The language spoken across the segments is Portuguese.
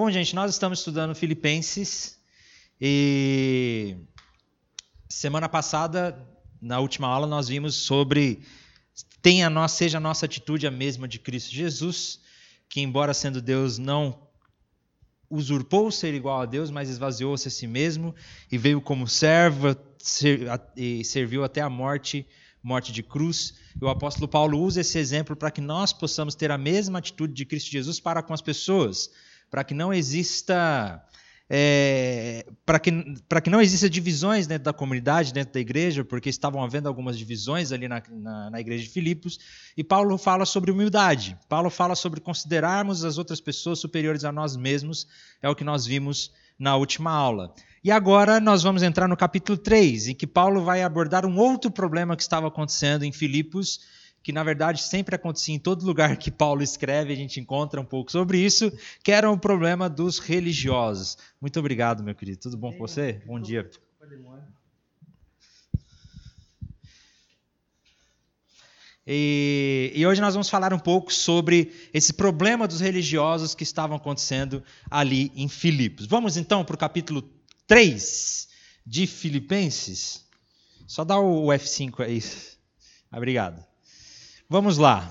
Bom, gente, nós estamos estudando Filipenses e semana passada, na última aula, nós vimos sobre tenha nossa, seja a nossa atitude a mesma de Cristo Jesus, que embora sendo Deus não usurpou ser igual a Deus, mas esvaziou-se a si mesmo e veio como servo e serviu até a morte, morte de cruz. E o apóstolo Paulo usa esse exemplo para que nós possamos ter a mesma atitude de Cristo Jesus para com as pessoas para que não exista é, para que, que não exista divisões dentro da comunidade, dentro da igreja, porque estavam havendo algumas divisões ali na, na, na, igreja de Filipos, e Paulo fala sobre humildade. Paulo fala sobre considerarmos as outras pessoas superiores a nós mesmos, é o que nós vimos na última aula. E agora nós vamos entrar no capítulo 3, em que Paulo vai abordar um outro problema que estava acontecendo em Filipos, que na verdade sempre acontecia em todo lugar que Paulo escreve, a gente encontra um pouco sobre isso, que era o problema dos religiosos. Muito obrigado, meu querido. Tudo bom com você? Bom dia. E, e, hoje nós vamos falar um pouco sobre esse problema dos religiosos que estavam acontecendo ali em Filipos. Vamos então para o capítulo 3 de Filipenses. Só dá o F5 aí. Obrigado. Vamos lá.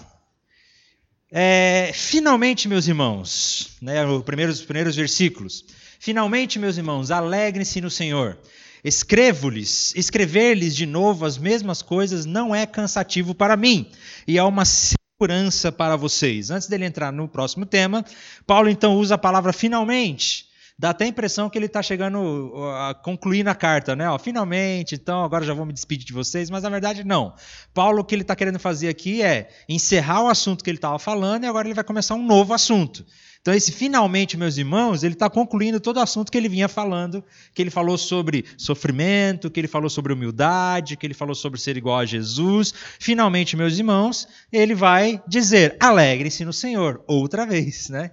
É, finalmente, meus irmãos, né, os, primeiros, os primeiros versículos. Finalmente, meus irmãos, alegrem-se no Senhor. Escrevo-lhes, escrever-lhes de novo as mesmas coisas não é cansativo para mim e é uma segurança para vocês. Antes dele entrar no próximo tema, Paulo então usa a palavra finalmente dá até a impressão que ele está chegando a concluir na carta, né? Ó, finalmente, então agora já vou me despedir de vocês, mas na verdade não. Paulo o que ele está querendo fazer aqui é encerrar o assunto que ele estava falando e agora ele vai começar um novo assunto. Então, esse finalmente, meus irmãos, ele está concluindo todo o assunto que ele vinha falando, que ele falou sobre sofrimento, que ele falou sobre humildade, que ele falou sobre ser igual a Jesus. Finalmente, meus irmãos, ele vai dizer: alegre-se no Senhor, outra vez, né?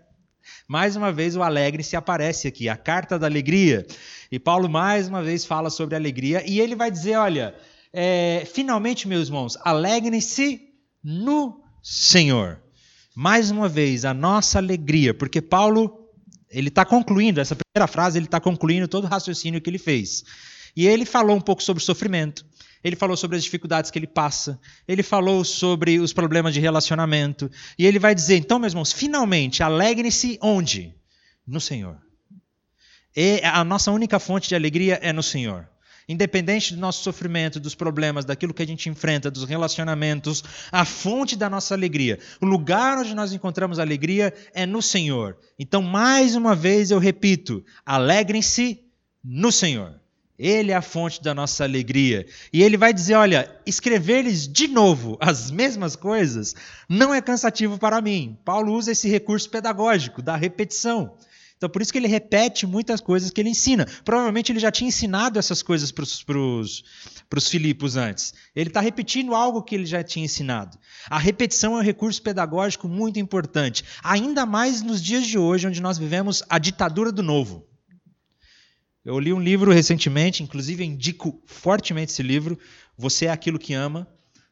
Mais uma vez o alegre se aparece aqui, a carta da alegria. E Paulo mais uma vez fala sobre alegria e ele vai dizer: olha, é, finalmente, meus irmãos, alegrem-se no Senhor. Mais uma vez, a nossa alegria, porque Paulo ele está concluindo, essa primeira frase, ele está concluindo todo o raciocínio que ele fez. E ele falou um pouco sobre sofrimento, ele falou sobre as dificuldades que ele passa, ele falou sobre os problemas de relacionamento, e ele vai dizer: então, meus irmãos, finalmente, alegrem-se onde? No Senhor. E a nossa única fonte de alegria é no Senhor. Independente do nosso sofrimento, dos problemas, daquilo que a gente enfrenta, dos relacionamentos, a fonte da nossa alegria, o lugar onde nós encontramos alegria é no Senhor. Então, mais uma vez eu repito: alegrem-se no Senhor. Ele é a fonte da nossa alegria. E ele vai dizer: olha, escrever-lhes de novo as mesmas coisas não é cansativo para mim. Paulo usa esse recurso pedagógico da repetição. Então, por isso que ele repete muitas coisas que ele ensina. Provavelmente ele já tinha ensinado essas coisas para os Filipos antes. Ele está repetindo algo que ele já tinha ensinado. A repetição é um recurso pedagógico muito importante, ainda mais nos dias de hoje, onde nós vivemos a ditadura do novo. Eu li um livro recentemente, inclusive indico fortemente esse livro, Você é Aquilo que Ama,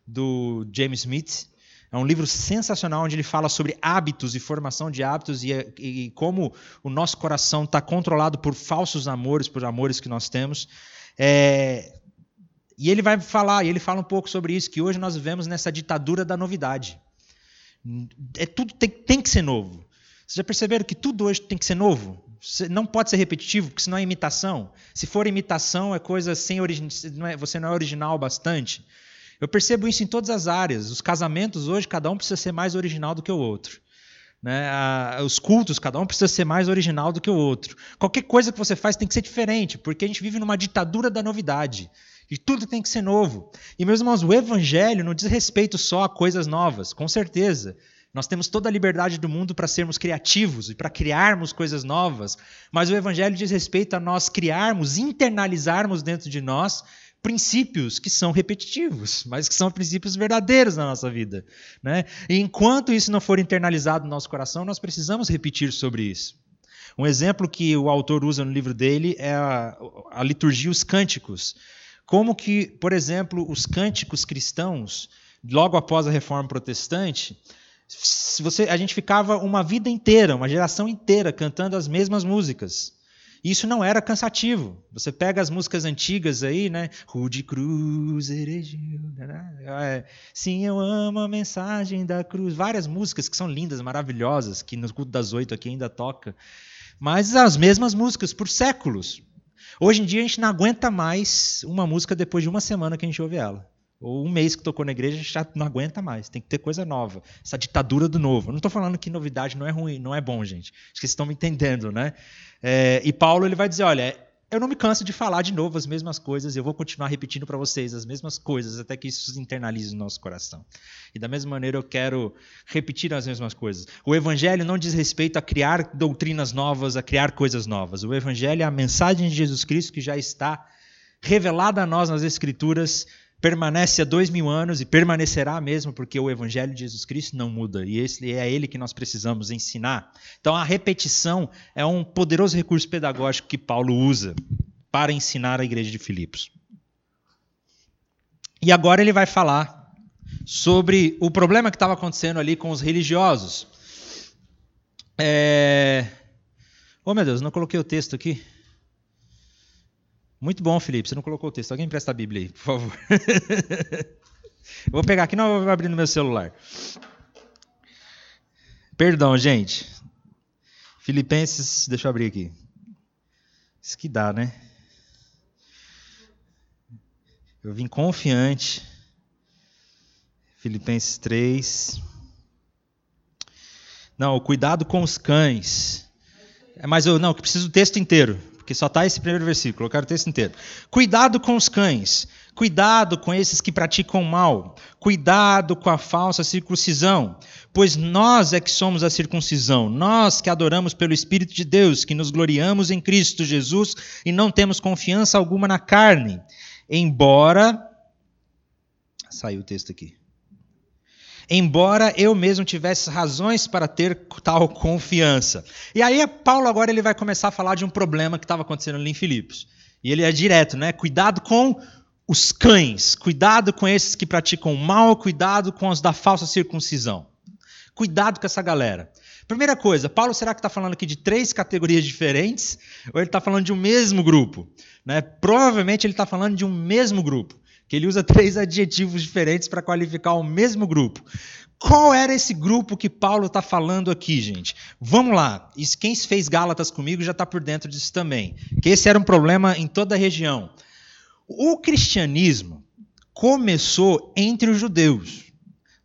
do James Smith. É um livro sensacional onde ele fala sobre hábitos e formação de hábitos e, e como o nosso coração está controlado por falsos amores, por amores que nós temos. É, e ele vai falar, e ele fala um pouco sobre isso, que hoje nós vivemos nessa ditadura da novidade. É, tudo tem, tem que ser novo. Vocês já perceberam que tudo hoje tem que ser novo? Não pode ser repetitivo, porque senão é imitação. Se for imitação, é coisa sem origem, é, você não é original bastante. Eu percebo isso em todas as áreas. Os casamentos hoje, cada um precisa ser mais original do que o outro. Né? Os cultos, cada um precisa ser mais original do que o outro. Qualquer coisa que você faz tem que ser diferente, porque a gente vive numa ditadura da novidade. E tudo tem que ser novo. E, meus irmãos, o evangelho não diz respeito só a coisas novas, com certeza. Nós temos toda a liberdade do mundo para sermos criativos e para criarmos coisas novas, mas o Evangelho diz respeito a nós criarmos, internalizarmos dentro de nós princípios que são repetitivos, mas que são princípios verdadeiros na nossa vida. Né? E enquanto isso não for internalizado no nosso coração, nós precisamos repetir sobre isso. Um exemplo que o autor usa no livro dele é a, a liturgia os cânticos. Como que, por exemplo, os cânticos cristãos, logo após a reforma protestante, Você, a gente ficava uma vida inteira, uma geração inteira cantando as mesmas músicas. E isso não era cansativo. Você pega as músicas antigas aí, né? Rude Cruz, Heregil. É, sim, eu amo a mensagem da cruz. Várias músicas que são lindas, maravilhosas, que no culto das oito aqui ainda toca. Mas as mesmas músicas por séculos. Hoje em dia a gente não aguenta mais uma música depois de uma semana que a gente ouve ela. Ou um mês que tocou na igreja já não aguenta mais. Tem que ter coisa nova. Essa ditadura do novo. Eu não estou falando que novidade não é ruim, não é bom, gente. Acho que vocês estão me entendendo, né? É, e Paulo ele vai dizer, olha, eu não me canso de falar de novo as mesmas coisas, eu vou continuar repetindo para vocês as mesmas coisas até que isso internalize no nosso coração. E da mesma maneira eu quero repetir as mesmas coisas. O evangelho não diz respeito a criar doutrinas novas, a criar coisas novas. O evangelho é a mensagem de Jesus Cristo que já está revelada a nós nas escrituras permanece há dois mil anos e permanecerá mesmo, porque o Evangelho de Jesus Cristo não muda e esse é ele que nós precisamos ensinar. Então, a repetição é um poderoso recurso pedagógico que Paulo usa para ensinar a igreja de Filipos. E agora ele vai falar sobre o problema que estava acontecendo ali com os religiosos. É... Oh, meu Deus, não coloquei o texto aqui. Muito bom, Felipe. Você não colocou o texto. Alguém presta a Bíblia aí, por favor. eu vou pegar aqui, não vou abrir no meu celular. Perdão, gente. Filipenses, deixa eu abrir aqui. Isso que dá, né? Eu vim confiante. Filipenses 3. Não, cuidado com os cães. É, mas eu não, que preciso do texto inteiro porque só está esse primeiro versículo, eu quero o texto inteiro. Cuidado com os cães, cuidado com esses que praticam mal, cuidado com a falsa circuncisão, pois nós é que somos a circuncisão, nós que adoramos pelo Espírito de Deus, que nos gloriamos em Cristo Jesus e não temos confiança alguma na carne, embora. Saiu o texto aqui embora eu mesmo tivesse razões para ter tal confiança. E aí Paulo agora ele vai começar a falar de um problema que estava acontecendo ali em Filipos. E ele é direto, né? Cuidado com os cães, cuidado com esses que praticam mal, cuidado com os da falsa circuncisão. Cuidado com essa galera. Primeira coisa, Paulo será que está falando aqui de três categorias diferentes? Ou ele está falando de um mesmo grupo? Né? Provavelmente ele está falando de um mesmo grupo que ele usa três adjetivos diferentes para qualificar o mesmo grupo. Qual era esse grupo que Paulo está falando aqui, gente? Vamos lá. Quem fez Gálatas comigo já está por dentro disso também. Que esse era um problema em toda a região. O cristianismo começou entre os judeus.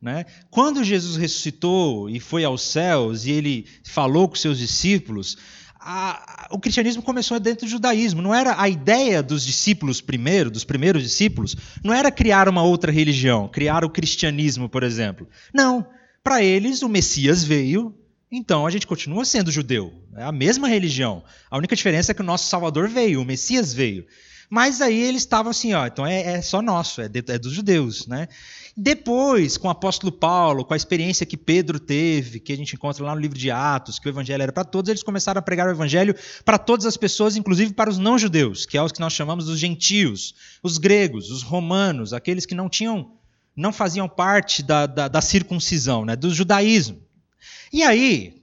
Né? Quando Jesus ressuscitou e foi aos céus e ele falou com seus discípulos, a, o cristianismo começou dentro do judaísmo. Não era a ideia dos discípulos primeiro, dos primeiros discípulos, não era criar uma outra religião, criar o cristianismo, por exemplo. Não. Para eles, o Messias veio, então a gente continua sendo judeu. É a mesma religião. A única diferença é que o nosso Salvador veio, o Messias veio. Mas aí eles estavam assim, ó, então é, é só nosso, é, de, é, dos judeus, né? Depois, com o apóstolo Paulo, com a experiência que Pedro teve, que a gente encontra lá no livro de Atos, que o evangelho era para todos, eles começaram a pregar o evangelho para todas as pessoas, inclusive para os não-judeus, que é os que nós chamamos os gentios, os gregos, os romanos, aqueles que não tinham, não faziam parte da, da, da circuncisão, né, do judaísmo. E aí,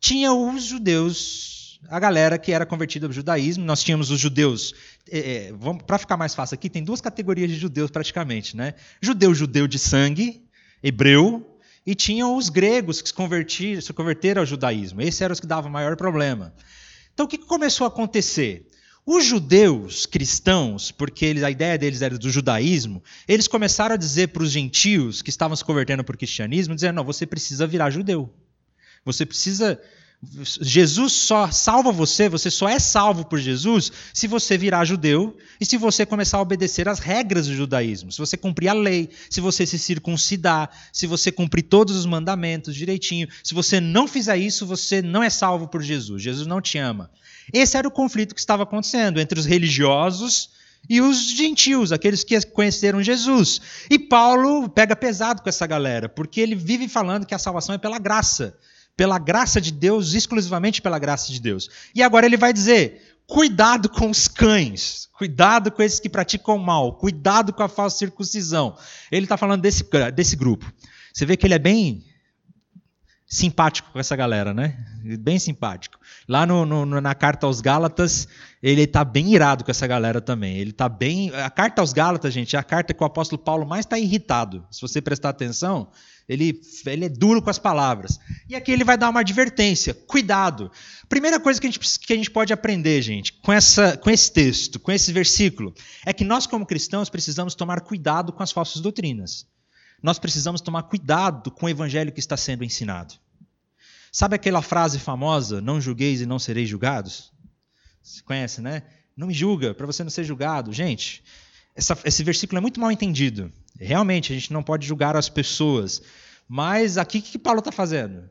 tinha os judeus a galera que era convertida ao judaísmo. Nós tínhamos os judeus. É, é Para ficar mais fácil aqui, tem duas categorias de judeus praticamente. Né? Judeu, judeu de sangue, hebreu, e tinham os gregos que se, convertiram, se converteram ao judaísmo. Esses eram os que davam maior problema. Então o que começou a acontecer? Os judeus cristãos, porque eles, a ideia deles era do judaísmo, eles começaram a dizer para os gentios que estavam se convertendo para o cristianismo, dizendo, não, você precisa virar judeu. Você precisa Jesus só salva você, você só é salvo por Jesus se você virar judeu e se você começar a obedecer às regras do judaísmo, se você cumprir a lei, se você se circuncidar, se você cumprir todos os mandamentos direitinho. Se você não fizer isso, você não é salvo por Jesus. Jesus não te ama. Esse era o conflito que estava acontecendo entre os religiosos e os gentios, aqueles que conheceram Jesus. E Paulo pega pesado com essa galera, porque ele vive falando que a salvação é pela graça pela graça de Deus, exclusivamente pela graça de Deus. E agora ele vai dizer: cuidado com os cães, cuidado com esses que praticam mal, cuidado com a falsa circuncisão. Ele está falando desse, desse grupo. Você vê que ele é bem simpático com essa galera, né? Bem simpático. Lá no, no, na carta aos Gálatas, ele está bem irado com essa galera também. Ele está bem. A carta aos Gálatas, gente, é a carta que o apóstolo Paulo mais está irritado. Se você prestar atenção, ele, ele é duro com as palavras. E aqui ele vai dar uma advertência: cuidado. Primeira coisa que a gente, que a gente pode aprender, gente, com, essa, com esse texto, com esse versículo, é que nós, como cristãos, precisamos tomar cuidado com as falsas doutrinas nós precisamos tomar cuidado com o evangelho que está sendo ensinado. Sabe aquela frase famosa, não julgueis e não sereis julgados? Você conhece, né? Não me julga para você não ser julgado. Gente, essa, esse versículo é muito mal entendido. Realmente, a gente não pode julgar as pessoas. Mas aqui o que Paulo está fazendo?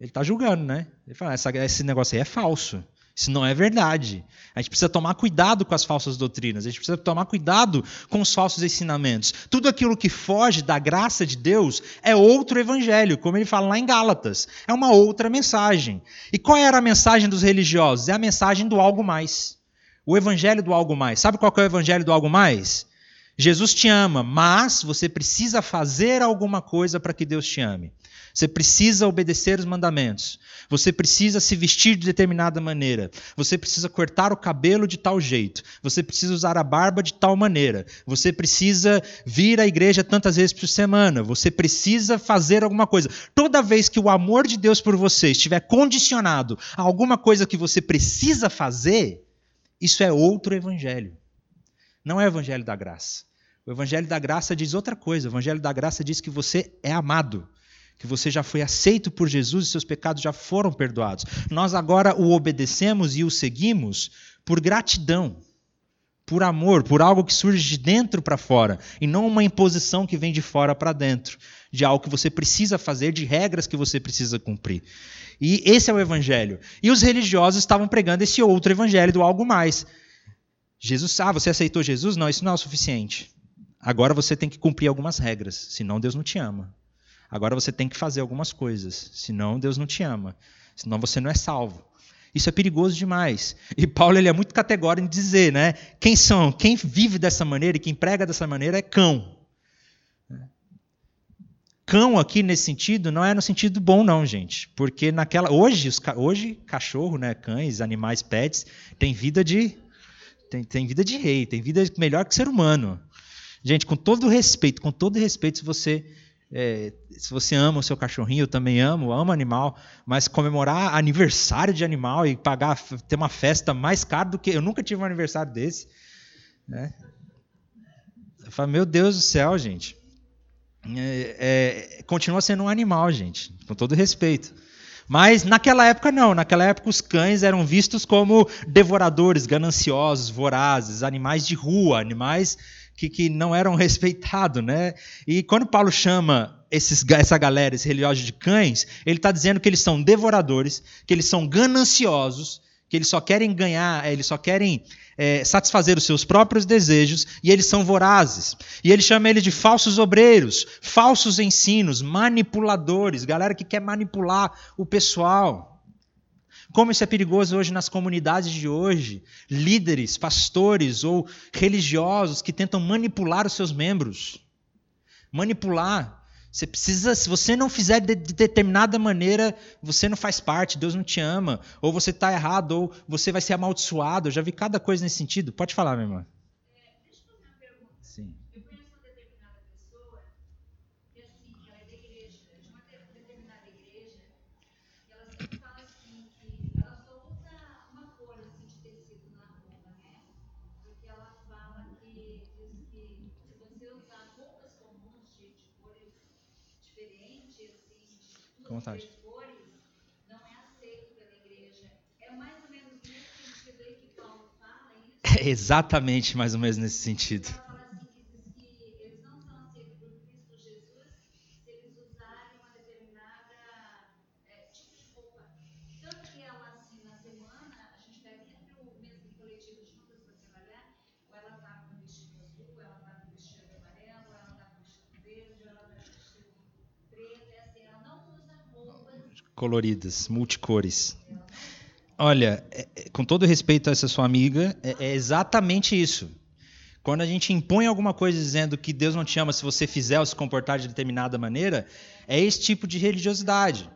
Ele está julgando, né? Ele fala, esse negócio aí é falso. Isso não é verdade. A gente precisa tomar cuidado com as falsas doutrinas, a gente precisa tomar cuidado com os falsos ensinamentos. Tudo aquilo que foge da graça de Deus é outro evangelho, como ele fala lá em Gálatas. É uma outra mensagem. E qual era a mensagem dos religiosos? É a mensagem do algo mais. O evangelho do algo mais. Sabe qual é o evangelho do algo mais? Jesus te ama, mas você precisa fazer alguma coisa para que Deus te ame. Você precisa obedecer os mandamentos. Você precisa se vestir de determinada maneira. Você precisa cortar o cabelo de tal jeito. Você precisa usar a barba de tal maneira. Você precisa vir à igreja tantas vezes por semana. Você precisa fazer alguma coisa. Toda vez que o amor de Deus por você estiver condicionado a alguma coisa que você precisa fazer, isso é outro evangelho. Não é o evangelho da graça. O evangelho da graça diz outra coisa. O evangelho da graça diz que você é amado que você já foi aceito por Jesus e seus pecados já foram perdoados. Nós agora o obedecemos e o seguimos por gratidão, por amor, por algo que surge de dentro para fora, e não uma imposição que vem de fora para dentro, de algo que você precisa fazer, de regras que você precisa cumprir. E esse é o evangelho. E os religiosos estavam pregando esse outro evangelho do algo mais. Jesus, ah, você aceitou Jesus? Não, isso não é o suficiente. Agora você tem que cumprir algumas regras, senão Deus não te ama. Agora você tem que fazer algumas coisas, senão Deus não te ama, senão você não é salvo. Isso é perigoso demais. E Paulo ele é muito categórico em dizer, né? Quem são, quem vive dessa maneira e quem prega dessa maneira é cão. Cão aqui nesse sentido não é no sentido bom não, gente, porque naquela hoje os, hoje cachorro, né, cães, animais, pets, tem vida de tem, tem vida de rei, tem vida melhor que ser humano. Gente, com todo respeito, com todo respeito, se você é, se você ama o seu cachorrinho, eu também amo, amo animal, mas comemorar aniversário de animal e pagar, ter uma festa mais cara do que. Eu nunca tive um aniversário desse. Né? Eu falo, meu Deus do céu, gente. É, é, continua sendo um animal, gente, com todo respeito. Mas naquela época não, naquela época os cães eram vistos como devoradores, gananciosos, vorazes, animais de rua, animais que, que não eram respeitados, né? E quando Paulo chama esses, essa galera, esse religioso de cães, ele está dizendo que eles são devoradores, que eles são gananciosos, que eles só querem ganhar, eles só querem é, satisfazer os seus próprios desejos e eles são vorazes. E ele chama ele de falsos obreiros, falsos ensinos, manipuladores, galera que quer manipular o pessoal. Como isso é perigoso hoje nas comunidades de hoje, líderes, pastores ou religiosos que tentam manipular os seus membros. Manipular. Você precisa, se você não fizer de, de determinada maneira, você não faz parte, Deus não te ama, ou você está errado, ou você vai ser amaldiçoado. Eu já vi cada coisa nesse sentido. Pode falar, minha irmã. Com vontade. É exatamente mais ou menos nesse sentido. Coloridas, multicores. Olha, é, é, com todo respeito a essa sua amiga, é, é exatamente isso. Quando a gente impõe alguma coisa dizendo que Deus não te ama se você fizer ou se comportar de determinada maneira, é esse tipo de religiosidade.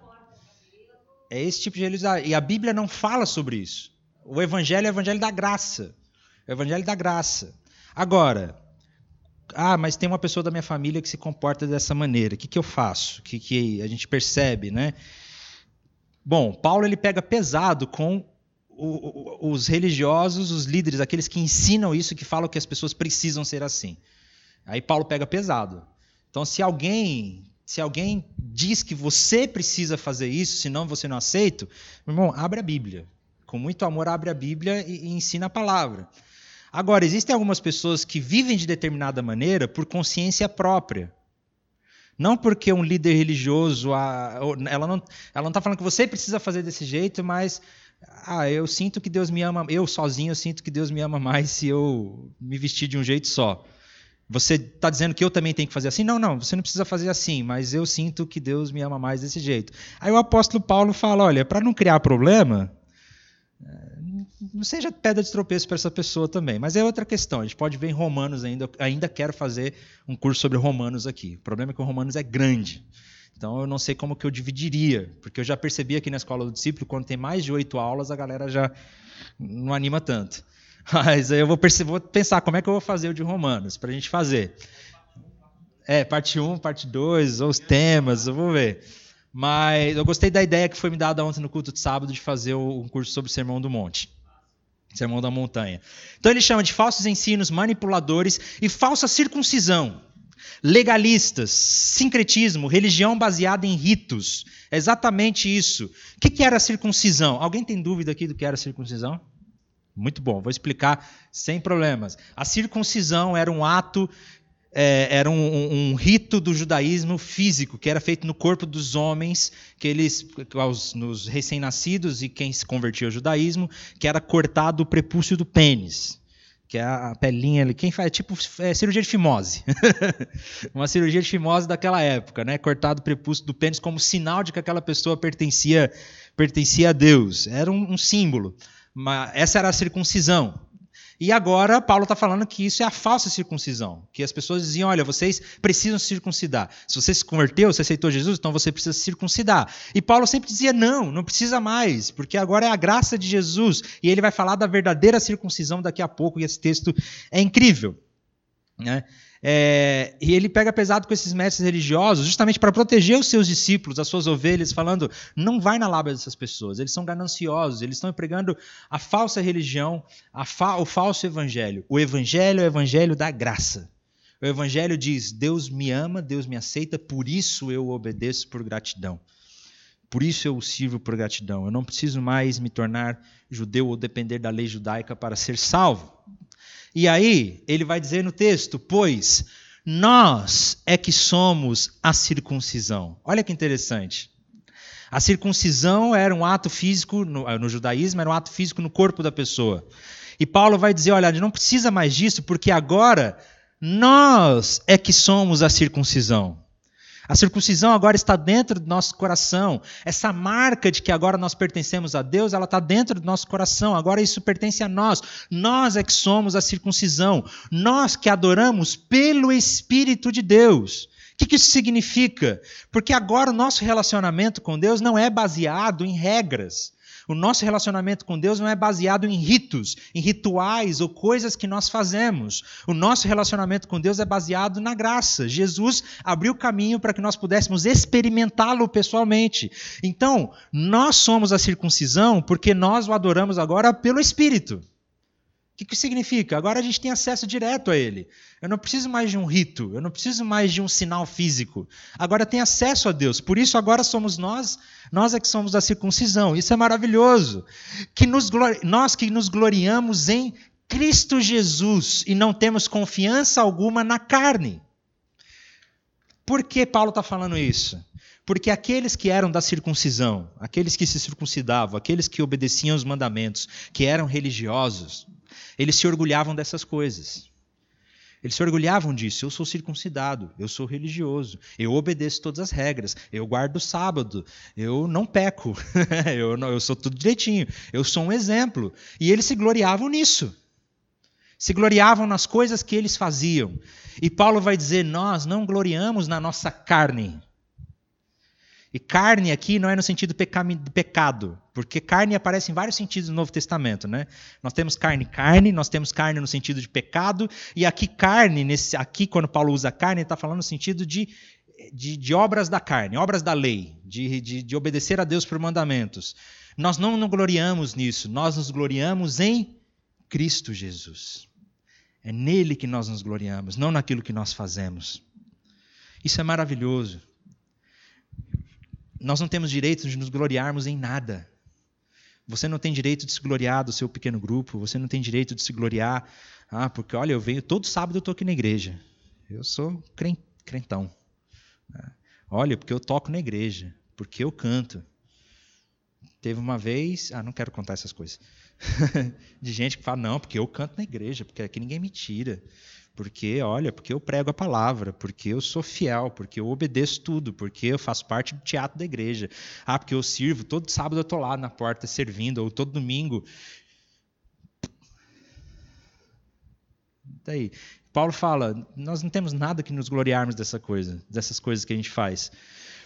É esse tipo de religiosidade. E a Bíblia não fala sobre isso. O evangelho é o evangelho da graça. O evangelho da graça. Agora, ah, mas tem uma pessoa da minha família que se comporta dessa maneira. O que, que eu faço? O que, que a gente percebe, né? Bom, Paulo ele pega pesado com o, o, os religiosos, os líderes, aqueles que ensinam isso, que falam que as pessoas precisam ser assim. Aí Paulo pega pesado. Então, se alguém, se alguém diz que você precisa fazer isso, senão você não aceita, meu irmão, abre a Bíblia. Com muito amor, abre a Bíblia e, e ensina a palavra. Agora, existem algumas pessoas que vivem de determinada maneira por consciência própria. Não porque um líder religioso, ela não ela não está falando que você precisa fazer desse jeito, mas ah, eu sinto que Deus me ama, eu sozinho eu sinto que Deus me ama mais se eu me vestir de um jeito só. Você está dizendo que eu também tenho que fazer assim? Não, não, você não precisa fazer assim, mas eu sinto que Deus me ama mais desse jeito. Aí o apóstolo Paulo fala: olha, para não criar problema, não seja pedra de tropeço para essa pessoa também. Mas é outra questão. A gente pode ver em Romanos ainda. Ainda quero fazer um curso sobre Romanos aqui. O problema é que o Romanos é grande. Então eu não sei como que eu dividiria, porque eu já percebi aqui na escola do discípulo, quando tem mais de oito aulas, a galera já não anima tanto. Mas aí eu vou, vou pensar como é que eu vou fazer o de Romanos, para a gente fazer. É, parte 1, parte 2, os temas, eu vou ver. Mas eu gostei da ideia que foi me dada ontem no culto de sábado de fazer um curso sobre o Sermão do Monte. Sermão da Montanha. Então ele chama de falsos ensinos, manipuladores e falsa circuncisão. Legalistas, sincretismo, religião baseada em ritos. É exatamente isso. O que era circuncisão? Alguém tem dúvida aqui do que era circuncisão? Muito bom, vou explicar sem problemas. A circuncisão era um ato é, era um, um, um, rito do judaísmo físico, que era feito no corpo dos homens, que eles, aos, nos recém-nascidos e quem se convertia ao judaísmo, que era cortado o prepúcio do pênis, que é a pelinha ali. Quem faz? Tipo é, cirurgia de fimose. Uma cirurgia de fimose daquela época, né? Cortado o prepúcio do pênis como sinal de que aquela pessoa pertencia, pertencia a Deus. Era um, um símbolo. Mas essa era a circuncisão. E agora Paulo está falando que isso é a falsa circuncisão. Que as pessoas diziam: olha, vocês precisam circuncidar. Se você se converteu, você aceitou Jesus, então você precisa se circuncidar. E Paulo sempre dizia: não, não precisa mais, porque agora é a graça de Jesus. E ele vai falar da verdadeira circuncisão daqui a pouco, e esse texto é incrível. Né? É, e ele pega pesado com esses mestres religiosos, justamente para proteger os seus discípulos, as suas ovelhas, falando: não vai na lábia dessas pessoas, eles são gananciosos, eles estão empregando a falsa religião, a fa o falso evangelho. O evangelho é o evangelho da graça. O evangelho diz: Deus me ama, Deus me aceita, por isso eu obedeço por gratidão. Por isso eu sirvo por gratidão. Eu não preciso mais me tornar judeu ou depender da lei judaica para ser salvo. E aí, ele vai dizer no texto: Pois nós é que somos a circuncisão. Olha que interessante. A circuncisão era um ato físico, no, no, judaísmo, era um ato físico no corpo da pessoa. E Paulo vai dizer: olha, não precisa mais disso, porque agora nós é que somos a circuncisão. A circuncisão agora está dentro do nosso coração. Essa marca de que agora nós pertencemos a Deus, ela está dentro do nosso coração. Agora isso pertence a nós. Nós é que somos a circuncisão. Nós que adoramos pelo Espírito de Deus. O que isso significa? Porque agora o nosso relacionamento com Deus não é baseado em regras. O nosso relacionamento com Deus não é baseado em ritos, em rituais ou coisas que nós fazemos. O nosso relacionamento com Deus é baseado na graça. Jesus abriu o caminho para que nós pudéssemos experimentá-lo pessoalmente. Então, nós somos a circuncisão porque nós o adoramos agora pelo Espírito. Que, que significa? Agora a gente tem acesso direto a ele. Eu não preciso mais de um rito, eu não preciso mais de um sinal físico. Agora tem acesso a Deus. Por isso agora somos nós, nós é que somos da circuncisão. Isso é maravilhoso. Que nos, nós que nos gloriamos em Cristo Jesus e não temos confiança alguma na carne. Por que Paulo está falando isso? Porque aqueles que eram da circuncisão, aqueles que se circuncidavam, aqueles que obedeciam os mandamentos, que eram religiosos, eles se orgulhavam dessas coisas. Eles se orgulhavam disso. Eu sou circuncidado, eu sou religioso, eu obedeço todas as regras, eu guardo o sábado, eu não peco, eu, não, eu sou tudo direitinho, eu sou um exemplo. E eles se gloriavam nisso. Se gloriavam nas coisas que eles faziam. E Paulo vai dizer: Nós não gloriamos na nossa carne. E carne aqui não é no sentido de pecado, porque carne aparece em vários sentidos no Novo Testamento, né? Nós temos carne, carne, nós temos carne no sentido de pecado, e aqui carne, nesse, aqui quando Paulo usa carne, ele está falando no sentido de, de, de, obras da carne, obras da lei, de, de, de obedecer a Deus por mandamentos. Nós não nos gloriamos nisso, nós nos gloriamos em Cristo Jesus. É nele que nós nos gloriamos, não naquilo que nós fazemos. Isso é maravilhoso nós não temos direito de nos gloriarmos em nada. Você não tem direito de se gloriar do seu pequeno grupo, você não tem direito de se gloriar, ah, porque olha, eu venho todo sábado eu estou aqui na igreja. Eu sou crentão. Olha, porque eu toco na igreja, porque eu canto. Teve uma vez, ah, não quero contar essas coisas. de gente que fala, não, porque eu canto na igreja, porque aqui ninguém me tira. Porque, olha, porque eu prego a palavra, porque eu sou fiel, porque eu obedeço tudo, porque eu faço parte do teatro da igreja. Ah, porque eu sirvo, todo sábado eu estou lá na porta servindo, ou todo domingo. Daí, Paulo fala, nós não temos nada que nos gloriarmos dessa coisa, dessas coisas que a gente faz.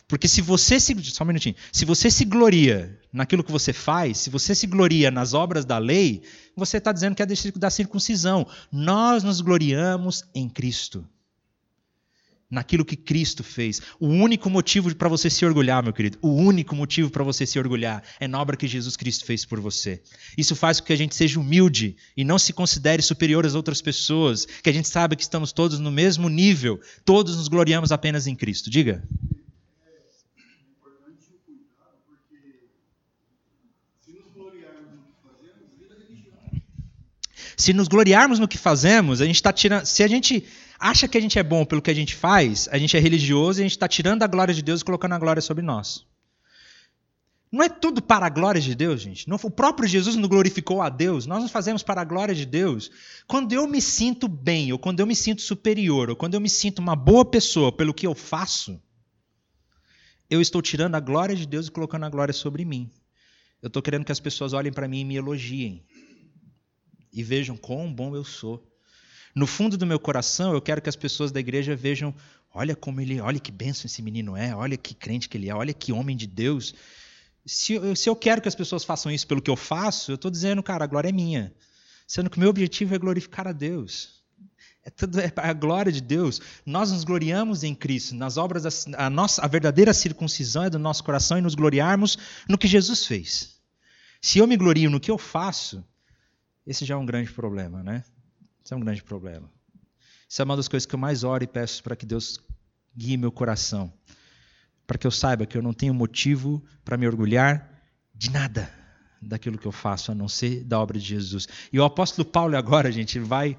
Porque se você se. Só um minutinho. Se você se gloria naquilo que você faz, se você se gloria nas obras da lei, você está dizendo que é da circuncisão. Nós nos gloriamos em Cristo. Naquilo que Cristo fez. O único motivo para você se orgulhar, meu querido, o único motivo para você se orgulhar é na obra que Jesus Cristo fez por você. Isso faz com que a gente seja humilde e não se considere superior às outras pessoas, que a gente sabe que estamos todos no mesmo nível, todos nos gloriamos apenas em Cristo. Diga. Se nos gloriarmos no que fazemos, a gente está tirando. Se a gente acha que a gente é bom pelo que a gente faz, a gente é religioso e a gente está tirando a glória de Deus e colocando a glória sobre nós. Não é tudo para a glória de Deus, gente. Não, o próprio Jesus não glorificou a Deus. Nós nos fazemos para a glória de Deus. Quando eu me sinto bem, ou quando eu me sinto superior, ou quando eu me sinto uma boa pessoa pelo que eu faço, eu estou tirando a glória de Deus e colocando a glória sobre mim. Eu estou querendo que as pessoas olhem para mim e me elogiem e vejam quão bom eu sou. No fundo do meu coração, eu quero que as pessoas da igreja vejam, olha como ele, olha que benção esse menino é, olha que crente que ele é, olha que homem de Deus. Se eu, se eu quero que as pessoas façam isso pelo que eu faço, eu estou dizendo, cara, a glória é minha. Sendo que o meu objetivo é glorificar a Deus. É, tudo, é a glória de Deus. Nós nos gloriamos em Cristo, nas obras da, a nossa a verdadeira circuncisão é do nosso coração e nos gloriarmos no que Jesus fez. Se eu me glorio no que eu faço, esse já é um grande problema, né? Isso é um grande problema. Isso é uma das coisas que eu mais oro e peço para que Deus guie meu coração. Para que eu saiba que eu não tenho motivo para me orgulhar de nada daquilo que eu faço, a não ser da obra de Jesus. E o apóstolo Paulo agora, gente, ele vai,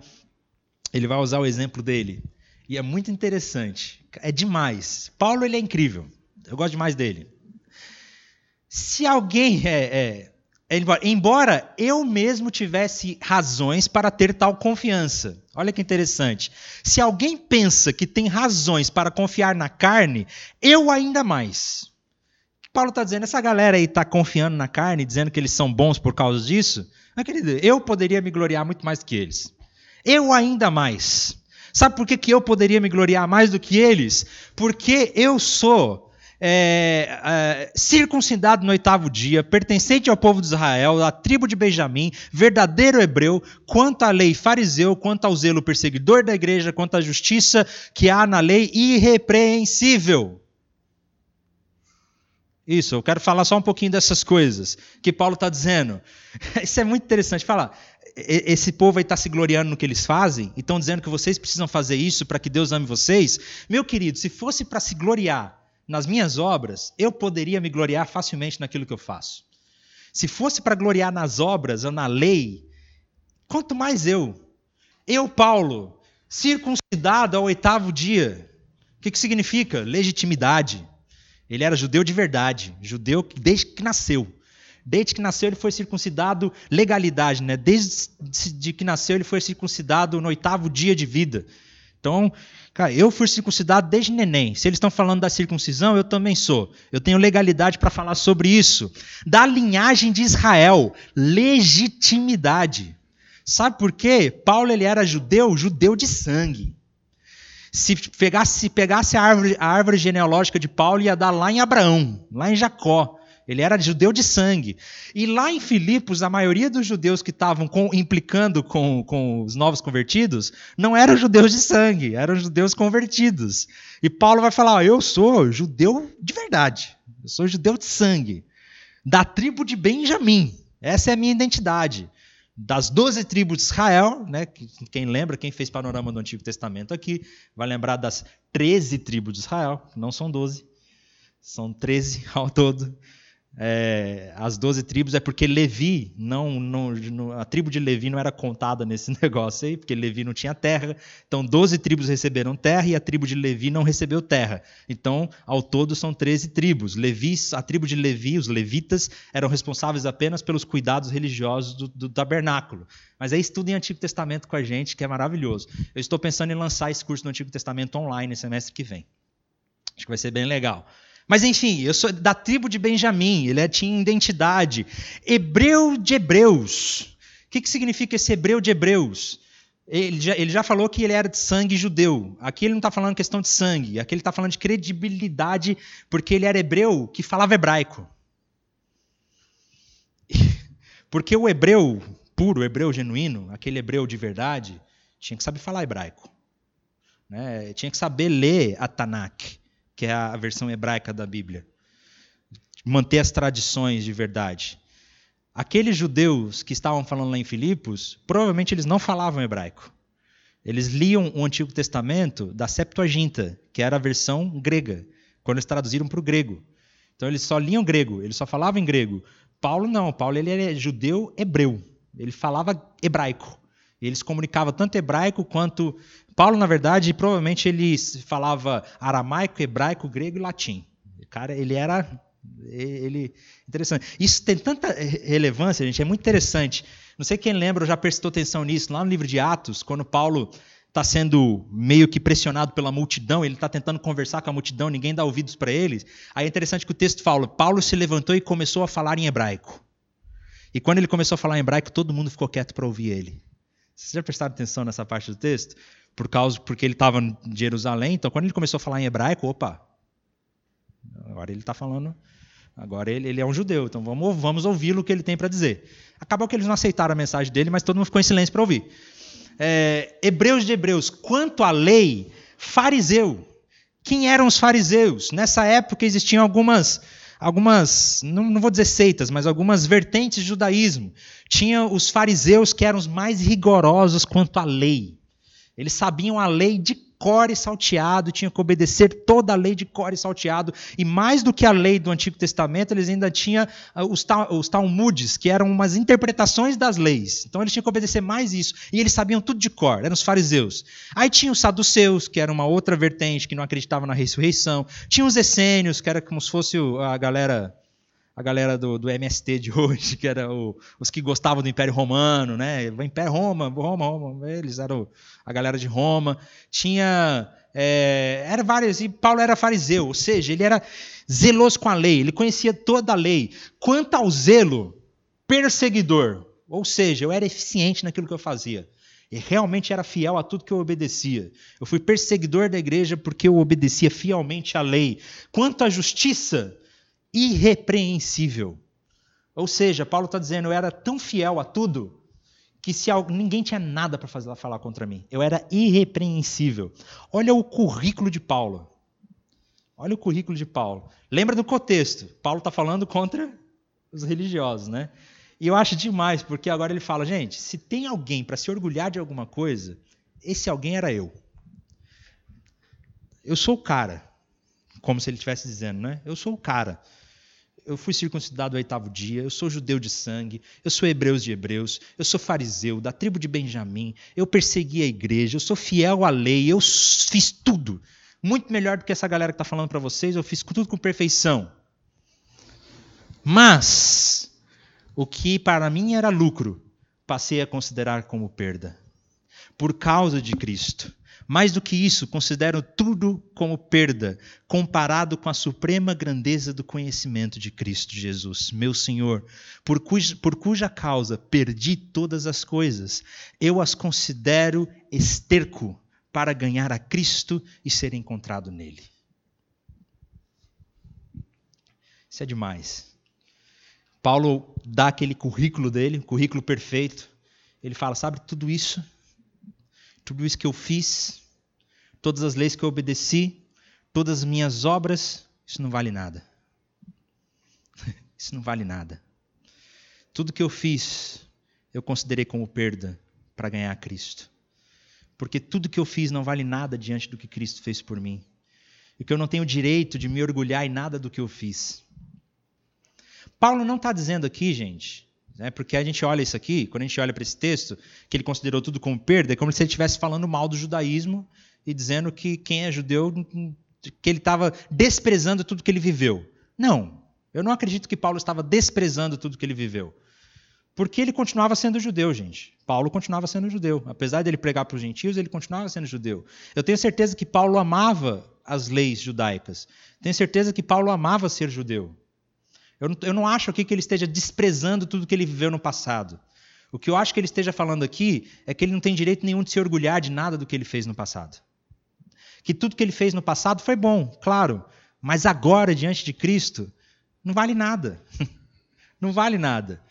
ele vai usar o exemplo dele. E é muito interessante. É demais. Paulo ele é incrível. Eu gosto demais dele. Se alguém é, é Embora eu mesmo tivesse razões para ter tal confiança. Olha que interessante. Se alguém pensa que tem razões para confiar na carne, eu ainda mais. Paulo está dizendo? Essa galera aí está confiando na carne, dizendo que eles são bons por causa disso? Mas, querido, eu poderia me gloriar muito mais que eles. Eu ainda mais. Sabe por que, que eu poderia me gloriar mais do que eles? Porque eu sou é, é, circuncidado no oitavo dia, pertencente ao povo de Israel, à tribo de Benjamim, verdadeiro hebreu, quanto à lei fariseu, quanto ao zelo perseguidor da igreja, quanto à justiça que há na lei, irrepreensível. Isso, eu quero falar só um pouquinho dessas coisas que Paulo está dizendo. Isso é muito interessante. Falar, esse povo aí está se gloriando no que eles fazem e estão dizendo que vocês precisam fazer isso para que Deus ame vocês. Meu querido, se fosse para se gloriar nas minhas obras, eu poderia me gloriar facilmente naquilo que eu faço. Se fosse para gloriar nas obras ou na lei, quanto mais eu. Eu, Paulo, circuncidado ao oitavo dia. O que, que significa? Legitimidade. Ele era judeu de verdade, judeu desde que nasceu. Desde que nasceu ele foi circuncidado, legalidade, né? Desde que nasceu ele foi circuncidado no oitavo dia de vida. Então, Cara, eu fui circuncidado desde neném. Se eles estão falando da circuncisão, eu também sou. Eu tenho legalidade para falar sobre isso. Da linhagem de Israel, legitimidade. Sabe por quê? Paulo ele era judeu, judeu de sangue. Se pegasse, se pegasse a, árvore, a árvore genealógica de Paulo, ia dar lá em Abraão, lá em Jacó. Ele era judeu de sangue. E lá em Filipos, a maioria dos judeus que estavam implicando com, com os novos convertidos não eram judeus de sangue, eram judeus convertidos. E Paulo vai falar: Eu sou judeu de verdade, eu sou judeu de sangue, da tribo de Benjamim. Essa é a minha identidade. Das doze tribos de Israel, né, quem lembra, quem fez panorama do Antigo Testamento aqui, vai lembrar das treze tribos de Israel, não são doze, são treze ao todo é, as doze tribos é porque Levi, não, não, a tribo de Levi não era contada nesse negócio aí, porque Levi não tinha terra. Então, doze tribos receberam terra e a tribo de Levi não recebeu terra. Então, ao todo, são treze tribos. Levi, a tribo de Levi, os levitas, eram responsáveis apenas pelos cuidados religiosos do, do tabernáculo. Mas aí estudem Antigo Testamento com a gente, que é maravilhoso. Eu estou pensando em lançar esse curso do Antigo Testamento online semestre que vem. Acho que vai ser bem legal. Mas enfim, eu sou da tribo de Benjamim, ele é, tinha identidade. Hebreu de Hebreus. O que, que significa esse hebreu de Hebreus? Ele já, ele já, falou que ele era de sangue judeu. Aqui ele não está falando questão de sangue, aqui ele está falando de credibilidade, porque ele era hebreu que falava hebraico. Porque o hebreu puro, o hebreu genuíno, aquele hebreu de verdade, tinha que saber falar hebraico. Né? Tinha que saber ler a Tanakh que é a versão hebraica da Bíblia. Manter as tradições de verdade. Aqueles judeus que estavam falando lá em Filipos, provavelmente eles não falavam hebraico. Eles liam o Antigo Testamento da Septuaginta, que era a versão grega, quando eles traduziram para o grego. Então eles só liam grego, eles só falavam em grego. Paulo não, Paulo ele era judeu hebreu, ele falava hebraico. Ele se comunicava tanto hebraico quanto. Paulo, na verdade, provavelmente ele falava aramaico, hebraico, grego e latim. Cara, ele era. Ele, interessante. Isso tem tanta relevância, gente, é muito interessante. Não sei quem lembra, já prestou atenção nisso, lá no livro de Atos, quando Paulo está sendo meio que pressionado pela multidão, ele está tentando conversar com a multidão, ninguém dá ouvidos para eles. Aí é interessante que o texto fala: Paulo se levantou e começou a falar em hebraico. E quando ele começou a falar em hebraico, todo mundo ficou quieto para ouvir ele. Vocês já prestaram atenção nessa parte do texto? Por causa, porque ele estava em Jerusalém, então quando ele começou a falar em hebraico, opa, agora ele está falando, agora ele, ele é um judeu, então vamos, vamos ouvi-lo o que ele tem para dizer. Acabou que eles não aceitaram a mensagem dele, mas todo mundo ficou em silêncio para ouvir. É, Hebreus de Hebreus, quanto à lei, fariseu. Quem eram os fariseus? Nessa época existiam algumas algumas, não, não vou dizer seitas, mas algumas vertentes de judaísmo. Tinha os fariseus que eram os mais rigorosos quanto à lei. Eles sabiam a lei de core salteado, tinham que obedecer toda a lei de core salteado, e mais do que a lei do Antigo Testamento, eles ainda tinham ah, os, os Talmudes, que eram umas interpretações das leis. Então eles tinham que obedecer mais isso, e eles sabiam tudo de cor, eram os fariseus. Aí tinha os saduceus, que era uma outra vertente que não acreditava na ressurreição. Tinha os essênios, que era como se fosse a galera a galera do, do MST de hoje, que era o, os que gostavam do Império Romano, né? O Império Roma, Roma, Roma, eles eram a galera de Roma. Tinha. É, era vários, e Paulo era fariseu, ou seja, ele era zeloso com a lei, ele conhecia toda a lei. Quanto ao zelo, perseguidor, ou seja, eu era eficiente naquilo que eu fazia. E realmente era fiel a tudo que eu obedecia. Eu fui perseguidor da igreja porque eu obedecia fielmente à lei. Quanto à justiça, irrepreensível. Ou seja, Paulo está dizendo, eu era tão fiel a tudo que se ninguém tinha nada para fazer falar contra mim. Eu era irrepreensível. Olha o currículo de Paulo. Olha o currículo de Paulo. Lembra do contexto? Paulo está falando contra os religiosos, né? E eu acho demais, porque agora ele fala, gente, se tem alguém para se orgulhar de alguma coisa, esse alguém era eu. Eu sou o cara. Como se ele estivesse dizendo, né? Eu sou o cara eu fui circuncidado ao oitavo dia, eu sou judeu de sangue, eu sou hebreus de hebreus, eu sou fariseu, da tribo de Benjamim, eu persegui a igreja, eu sou fiel à lei, eu fiz tudo. Muito melhor do que essa galera que está falando para vocês, eu fiz tudo com perfeição. Mas, o que para mim era lucro, passei a considerar como perda. Por causa de Cristo. Mais do que isso, considero tudo como perda, comparado com a suprema grandeza do conhecimento de Cristo Jesus, meu Senhor, por cuja, por cuja causa perdi todas as coisas. Eu as considero esterco para ganhar a Cristo e ser encontrado nele. Isso é demais. Paulo dá aquele currículo dele, currículo perfeito. Ele fala: sabe, tudo isso, tudo isso que eu fiz, todas as leis que eu obedeci, todas as minhas obras, isso não vale nada. Isso não vale nada. Tudo que eu fiz, eu considerei como perda para ganhar Cristo. Porque tudo que eu fiz não vale nada diante do que Cristo fez por mim. E que eu não tenho direito de me orgulhar em nada do que eu fiz. Paulo não está dizendo aqui, gente, né, porque a gente olha isso aqui, quando a gente olha para esse texto, que ele considerou tudo como perda, é como se ele estivesse falando mal do judaísmo e dizendo que quem é judeu, que ele estava desprezando tudo que ele viveu. Não, eu não acredito que Paulo estava desprezando tudo que ele viveu. Porque ele continuava sendo judeu, gente. Paulo continuava sendo judeu. Apesar dele pregar para os gentios, ele continuava sendo judeu. Eu tenho certeza que Paulo amava as leis judaicas. Tenho certeza que Paulo amava ser judeu. Eu não, eu não acho aqui que ele esteja desprezando tudo que ele viveu no passado. O que eu acho que ele esteja falando aqui é que ele não tem direito nenhum de se orgulhar de nada do que ele fez no passado. Que tudo que ele fez no passado foi bom, claro, mas agora, diante de Cristo, não vale nada. não vale nada.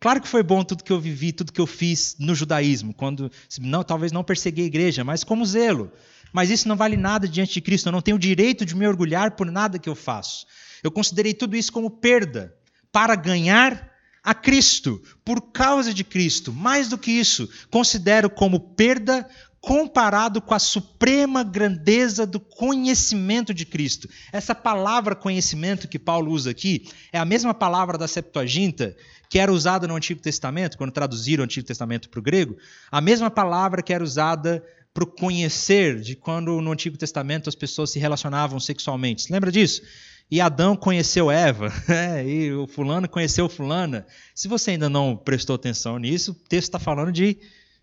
Claro que foi bom tudo que eu vivi, tudo que eu fiz no judaísmo, quando não, talvez não persegui a igreja, mas como zelo. Mas isso não vale nada diante de Cristo. Eu não tenho o direito de me orgulhar por nada que eu faço. Eu considerei tudo isso como perda para ganhar a Cristo, por causa de Cristo. Mais do que isso, considero como perda comparado com a suprema grandeza do conhecimento de Cristo. Essa palavra conhecimento que Paulo usa aqui é a mesma palavra da Septuaginta que era usada no Antigo Testamento, quando traduziram o Antigo Testamento para o grego, a mesma palavra que era usada para o conhecer, de quando no Antigo Testamento as pessoas se relacionavam sexualmente. Lembra disso? E Adão conheceu Eva, é, e o fulano conheceu fulana. Se você ainda não prestou atenção nisso, o texto está falando de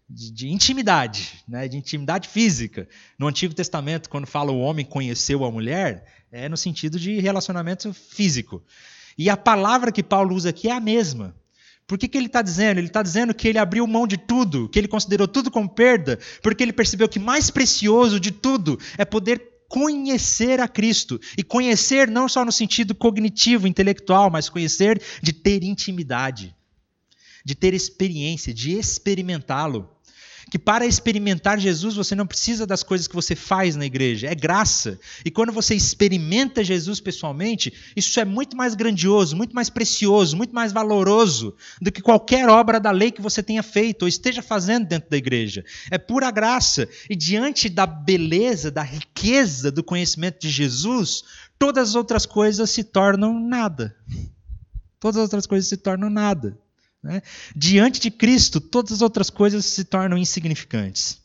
de, de, intimidade, né, de intimidade física. No Antigo Testamento, quando fala o homem conheceu a mulher, é no sentido de relacionamento físico. E a palavra que Paulo usa aqui é a mesma. Por que, que ele está dizendo? Ele está dizendo que ele abriu mão de tudo, que ele considerou tudo como perda, porque ele percebeu que mais precioso de tudo é poder conhecer a Cristo. E conhecer não só no sentido cognitivo, intelectual, mas conhecer de ter intimidade, de ter experiência, de experimentá-lo que para experimentar Jesus você não precisa das coisas que você faz na igreja, é graça. E quando você experimenta Jesus pessoalmente, isso é muito mais grandioso, muito mais precioso, muito mais valoroso do que qualquer obra da lei que você tenha feito ou esteja fazendo dentro da igreja. É pura graça. E diante da beleza, da riqueza do conhecimento de Jesus, todas as outras coisas se tornam nada. Todas as outras coisas se tornam nada. Né? Diante de Cristo, todas as outras coisas se tornam insignificantes.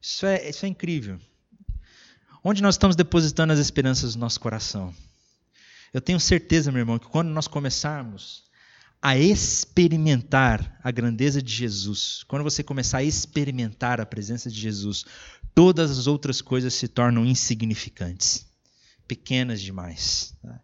Isso é, isso é incrível. Onde nós estamos depositando as esperanças do nosso coração? Eu tenho certeza, meu irmão, que quando nós começarmos a experimentar a grandeza de Jesus, quando você começar a experimentar a presença de Jesus, todas as outras coisas se tornam insignificantes, pequenas demais. Tá?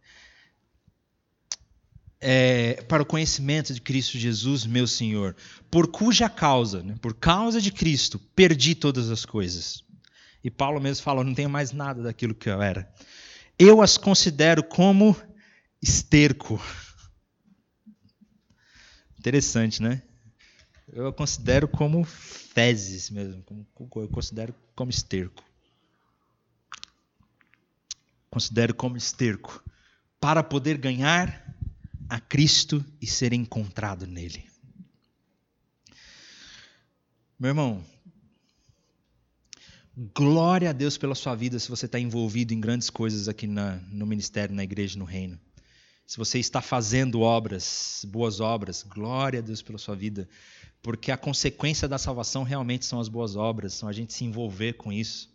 É, para o conhecimento de Cristo Jesus, meu Senhor, por cuja causa, né, por causa de Cristo, perdi todas as coisas. E Paulo mesmo fala: não tenho mais nada daquilo que eu era. Eu as considero como esterco. Interessante, né? Eu a considero como fezes mesmo, eu considero como esterco. Considero como esterco para poder ganhar a Cristo e ser encontrado nele. Meu irmão, glória a Deus pela sua vida se você está envolvido em grandes coisas aqui na, no ministério, na igreja, no reino. Se você está fazendo obras, boas obras, glória a Deus pela sua vida, porque a consequência da salvação realmente são as boas obras, são a gente se envolver com isso.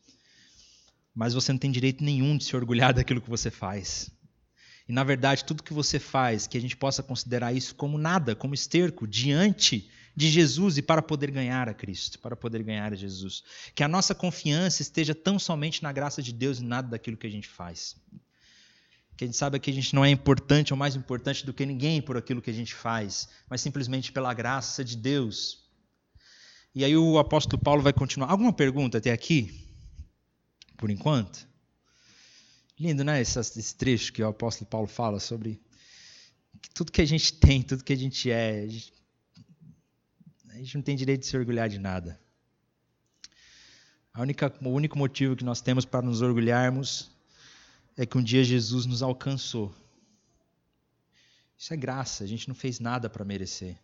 Mas você não tem direito nenhum de se orgulhar daquilo que você faz. E na verdade, tudo que você faz, que a gente possa considerar isso como nada, como esterco, diante de Jesus e para poder ganhar a Cristo, para poder ganhar a Jesus. Que a nossa confiança esteja tão somente na graça de Deus e nada daquilo que a gente faz. Que a gente saiba que a gente não é importante ou mais importante do que ninguém por aquilo que a gente faz, mas simplesmente pela graça de Deus. E aí o apóstolo Paulo vai continuar. Alguma pergunta até aqui? Por enquanto? Lindo, né? Esse, esse trecho que o apóstolo Paulo fala sobre tudo que a gente tem, tudo que a gente é. A gente, a gente não tem direito de se orgulhar de nada. A única, o único motivo que nós temos para nos orgulharmos é que um dia Jesus nos alcançou. Isso é graça, a gente não fez nada para merecer.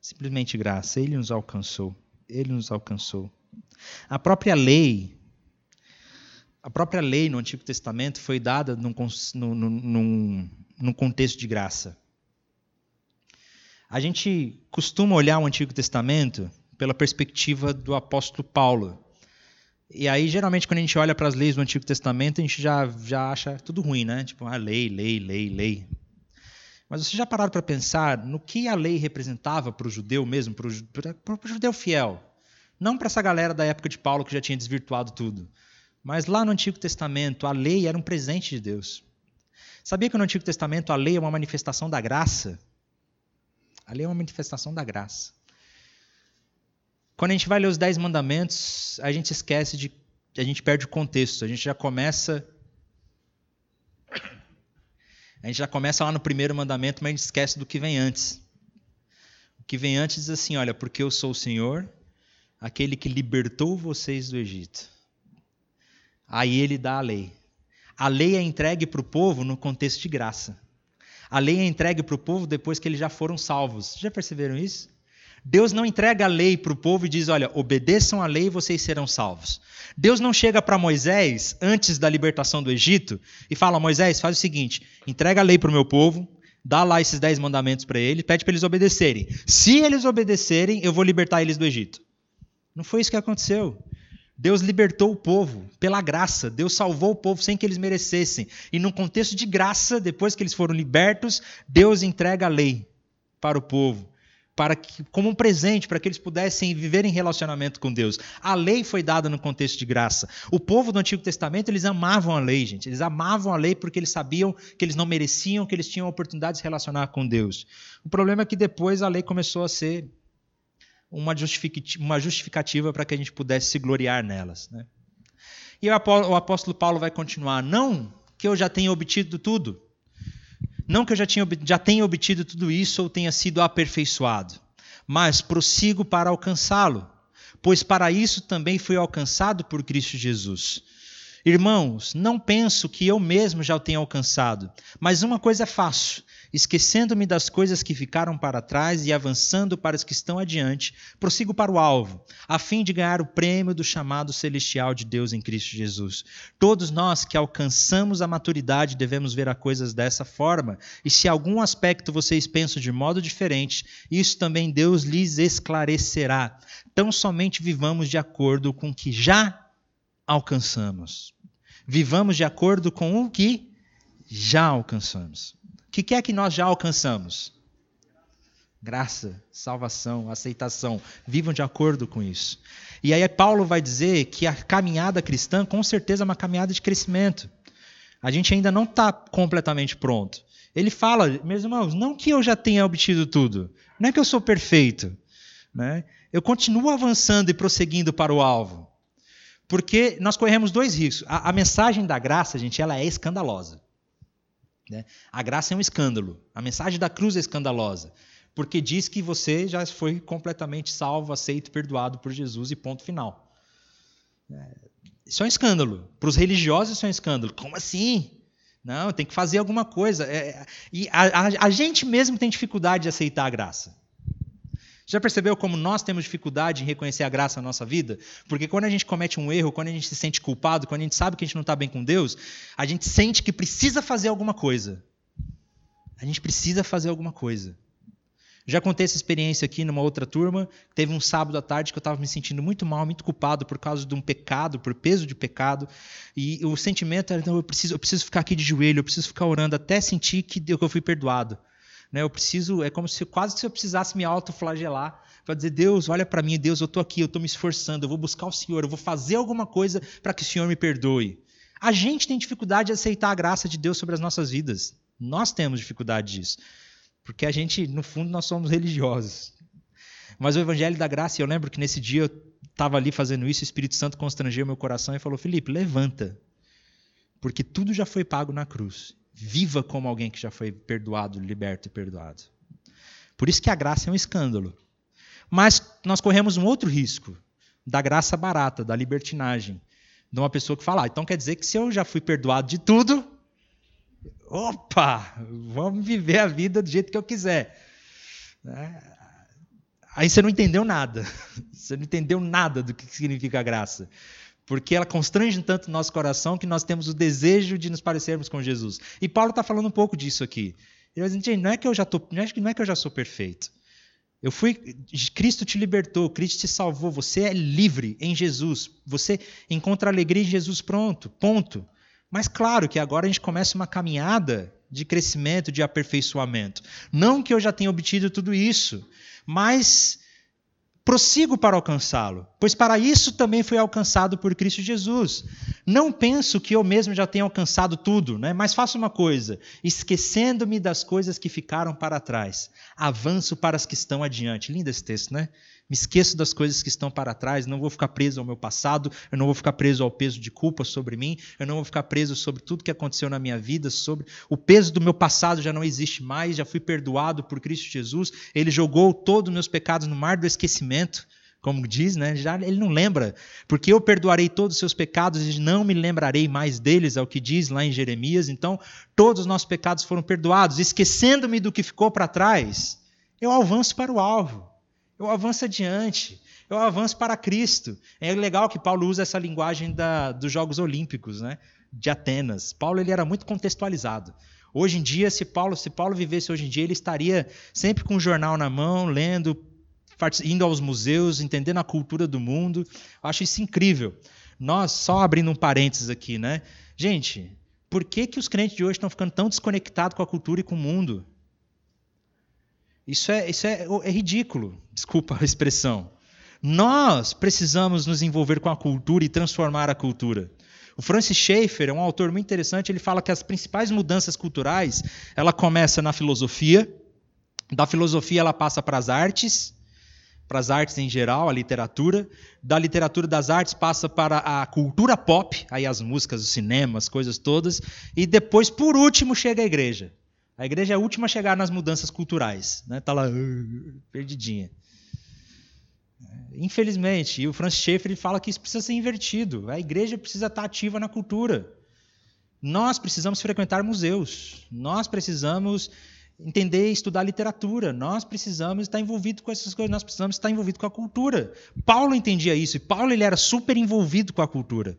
Simplesmente graça, ele nos alcançou. Ele nos alcançou. A própria lei, a própria lei no Antigo Testamento foi dada num, num, num contexto de graça. A gente costuma olhar o Antigo Testamento pela perspectiva do apóstolo Paulo. E aí, geralmente, quando a gente olha para as leis do Antigo Testamento, a gente já, já acha tudo ruim, né? Tipo, ah, lei, lei, lei, lei. Mas vocês já pararam para pensar no que a lei representava para o judeu mesmo, para o judeu fiel? Não para essa galera da época de Paulo que já tinha desvirtuado tudo. Mas lá no Antigo Testamento, a lei era um presente de Deus. Sabia que no Antigo Testamento a lei é uma manifestação da graça? A lei é uma manifestação da graça. Quando a gente vai ler os Dez Mandamentos, a gente esquece de. A gente perde o contexto. A gente já começa. A gente já começa lá no primeiro mandamento, mas a gente esquece do que vem antes. O que vem antes diz assim: olha, porque eu sou o Senhor, aquele que libertou vocês do Egito. Aí ele dá a lei. A lei é entregue para o povo no contexto de graça. A lei é entregue para o povo depois que eles já foram salvos. Já perceberam isso? Deus não entrega a lei para o povo e diz: olha, obedeçam a lei e vocês serão salvos. Deus não chega para Moisés, antes da libertação do Egito, e fala: Moisés, faz o seguinte, entrega a lei para o meu povo, dá lá esses dez mandamentos para ele, pede para eles obedecerem. Se eles obedecerem, eu vou libertar eles do Egito. Não foi isso que aconteceu. Deus libertou o povo pela graça. Deus salvou o povo sem que eles merecessem. E num contexto de graça, depois que eles foram libertos, Deus entrega a lei para o povo, para que, como um presente para que eles pudessem viver em relacionamento com Deus. A lei foi dada no contexto de graça. O povo do Antigo Testamento, eles amavam a lei, gente. Eles amavam a lei porque eles sabiam que eles não mereciam, que eles tinham a oportunidade de se relacionar com Deus. O problema é que depois a lei começou a ser uma justificativa para que a gente pudesse se gloriar nelas. Né? E o apóstolo Paulo vai continuar: não que eu já tenha obtido tudo, não que eu já, tinha, já tenha obtido tudo isso ou tenha sido aperfeiçoado, mas prossigo para alcançá-lo, pois para isso também fui alcançado por Cristo Jesus. Irmãos, não penso que eu mesmo já o tenha alcançado, mas uma coisa faço Esquecendo-me das coisas que ficaram para trás e avançando para as que estão adiante, prossigo para o alvo, a fim de ganhar o prêmio do chamado celestial de Deus em Cristo Jesus. Todos nós que alcançamos a maturidade devemos ver as coisas dessa forma, e se algum aspecto vocês pensam de modo diferente, isso também Deus lhes esclarecerá. Tão somente vivamos de acordo com o que já alcançamos. Vivamos de acordo com o que já alcançamos. O que é que nós já alcançamos? Graça, salvação, aceitação. Vivam de acordo com isso. E aí Paulo vai dizer que a caminhada cristã, com certeza, é uma caminhada de crescimento. A gente ainda não está completamente pronto. Ele fala, meus irmãos, não que eu já tenha obtido tudo, não é que eu sou perfeito. Né? Eu continuo avançando e prosseguindo para o alvo. Porque nós corremos dois riscos. A, a mensagem da graça, gente, ela é escandalosa. Né? A graça é um escândalo. A mensagem da cruz é escandalosa. Porque diz que você já foi completamente salvo, aceito, perdoado por Jesus e ponto final. É, isso é um escândalo. Para os religiosos, isso é um escândalo. Como assim? Não, tem que fazer alguma coisa. É, e a, a, a gente mesmo tem dificuldade de aceitar a graça. Já percebeu como nós temos dificuldade em reconhecer a graça na nossa vida? Porque quando a gente comete um erro, quando a gente se sente culpado, quando a gente sabe que a gente não está bem com Deus, a gente sente que precisa fazer alguma coisa. A gente precisa fazer alguma coisa. Já contei essa experiência aqui numa outra turma. Teve um sábado à tarde que eu estava me sentindo muito mal, muito culpado por causa de um pecado, por peso de pecado. E o sentimento era: não, eu preciso, eu preciso ficar aqui de joelho, eu preciso ficar orando até sentir que eu fui perdoado. Né? Eu preciso, é como se quase se eu precisasse me autoflagelar para dizer: Deus, olha para mim, Deus, eu estou aqui, eu estou me esforçando, eu vou buscar o Senhor, eu vou fazer alguma coisa para que o Senhor me perdoe. A gente tem dificuldade de aceitar a graça de Deus sobre as nossas vidas. Nós temos dificuldade disso. Porque a gente, no fundo, nós somos religiosos. Mas o Evangelho da Graça, eu lembro que nesse dia eu estava ali fazendo isso, o Espírito Santo constrangeu meu coração e falou: Felipe, levanta, porque tudo já foi pago na cruz. Viva como alguém que já foi perdoado, liberto e perdoado. Por isso que a graça é um escândalo. Mas nós corremos um outro risco da graça barata, da libertinagem. De uma pessoa que fala, ah, então quer dizer que se eu já fui perdoado de tudo, opa, vamos viver a vida do jeito que eu quiser. É, Aí você não entendeu nada. Você não entendeu nada do que significa graça. Porque ela constrange tanto o nosso coração que nós temos o desejo de nos parecermos com Jesus. E Paulo está falando um pouco disso aqui. Ele vai dizer, não é que eu já tô, não é que eu já sou perfeito. Eu fui, Cristo te libertou, Cristo te salvou, você é livre em Jesus. Você encontra alegria em Jesus pronto, ponto. Mas claro que agora a gente começa uma caminhada de crescimento, de aperfeiçoamento. Não que eu já tenha obtido tudo isso, mas prossigo para alcançá-lo, pois para isso também fui alcançado por Cristo Jesus. Não penso que eu mesmo já tenha alcançado tudo, né? mas faço uma coisa: esquecendo-me das coisas que ficaram para trás, avanço para as que estão adiante. Lindo esse texto, né? Me esqueço das coisas que estão para trás, não vou ficar preso ao meu passado, eu não vou ficar preso ao peso de culpa sobre mim, eu não vou ficar preso sobre tudo que aconteceu na minha vida, sobre o peso do meu passado já não existe mais, já fui perdoado por Cristo Jesus, ele jogou todos os meus pecados no mar do esquecimento, como diz, né? Já ele não lembra, porque eu perdoarei todos os seus pecados e não me lembrarei mais deles, é o que diz lá em Jeremias. Então, todos os nossos pecados foram perdoados, esquecendo-me do que ficou para trás, eu avanço para o alvo. Eu avanço adiante. Eu avanço para Cristo. É legal que Paulo usa essa linguagem da, dos Jogos Olímpicos, né? De Atenas. Paulo ele era muito contextualizado. Hoje em dia, se Paulo, se Paulo vivesse hoje em dia, ele estaria sempre com um jornal na mão, lendo, indo aos museus, entendendo a cultura do mundo. Eu acho isso incrível. Nós, só abrindo um parênteses aqui, né? Gente, por que, que os crentes de hoje estão ficando tão desconectados com a cultura e com o mundo? Isso é, isso é, é ridículo, desculpa a expressão. Nós precisamos nos envolver com a cultura e transformar a cultura. O Francis Schaeffer é um autor muito interessante, ele fala que as principais mudanças culturais, ela começa na filosofia, da filosofia ela passa para as artes, para as artes em geral, a literatura, da literatura das artes passa para a cultura pop, aí as músicas, o cinema, as coisas todas, e depois, por último, chega a igreja. A igreja é a última a chegar nas mudanças culturais. Está né? Tá lá, uh, perdidinha. Infelizmente, e o Francis Schaeffer fala que isso precisa ser invertido. A igreja precisa estar ativa na cultura. Nós precisamos frequentar museus. Nós precisamos entender e estudar literatura. Nós precisamos estar envolvido com essas coisas. Nós precisamos estar envolvido com a cultura. Paulo entendia isso. E Paulo ele era super envolvido com a cultura.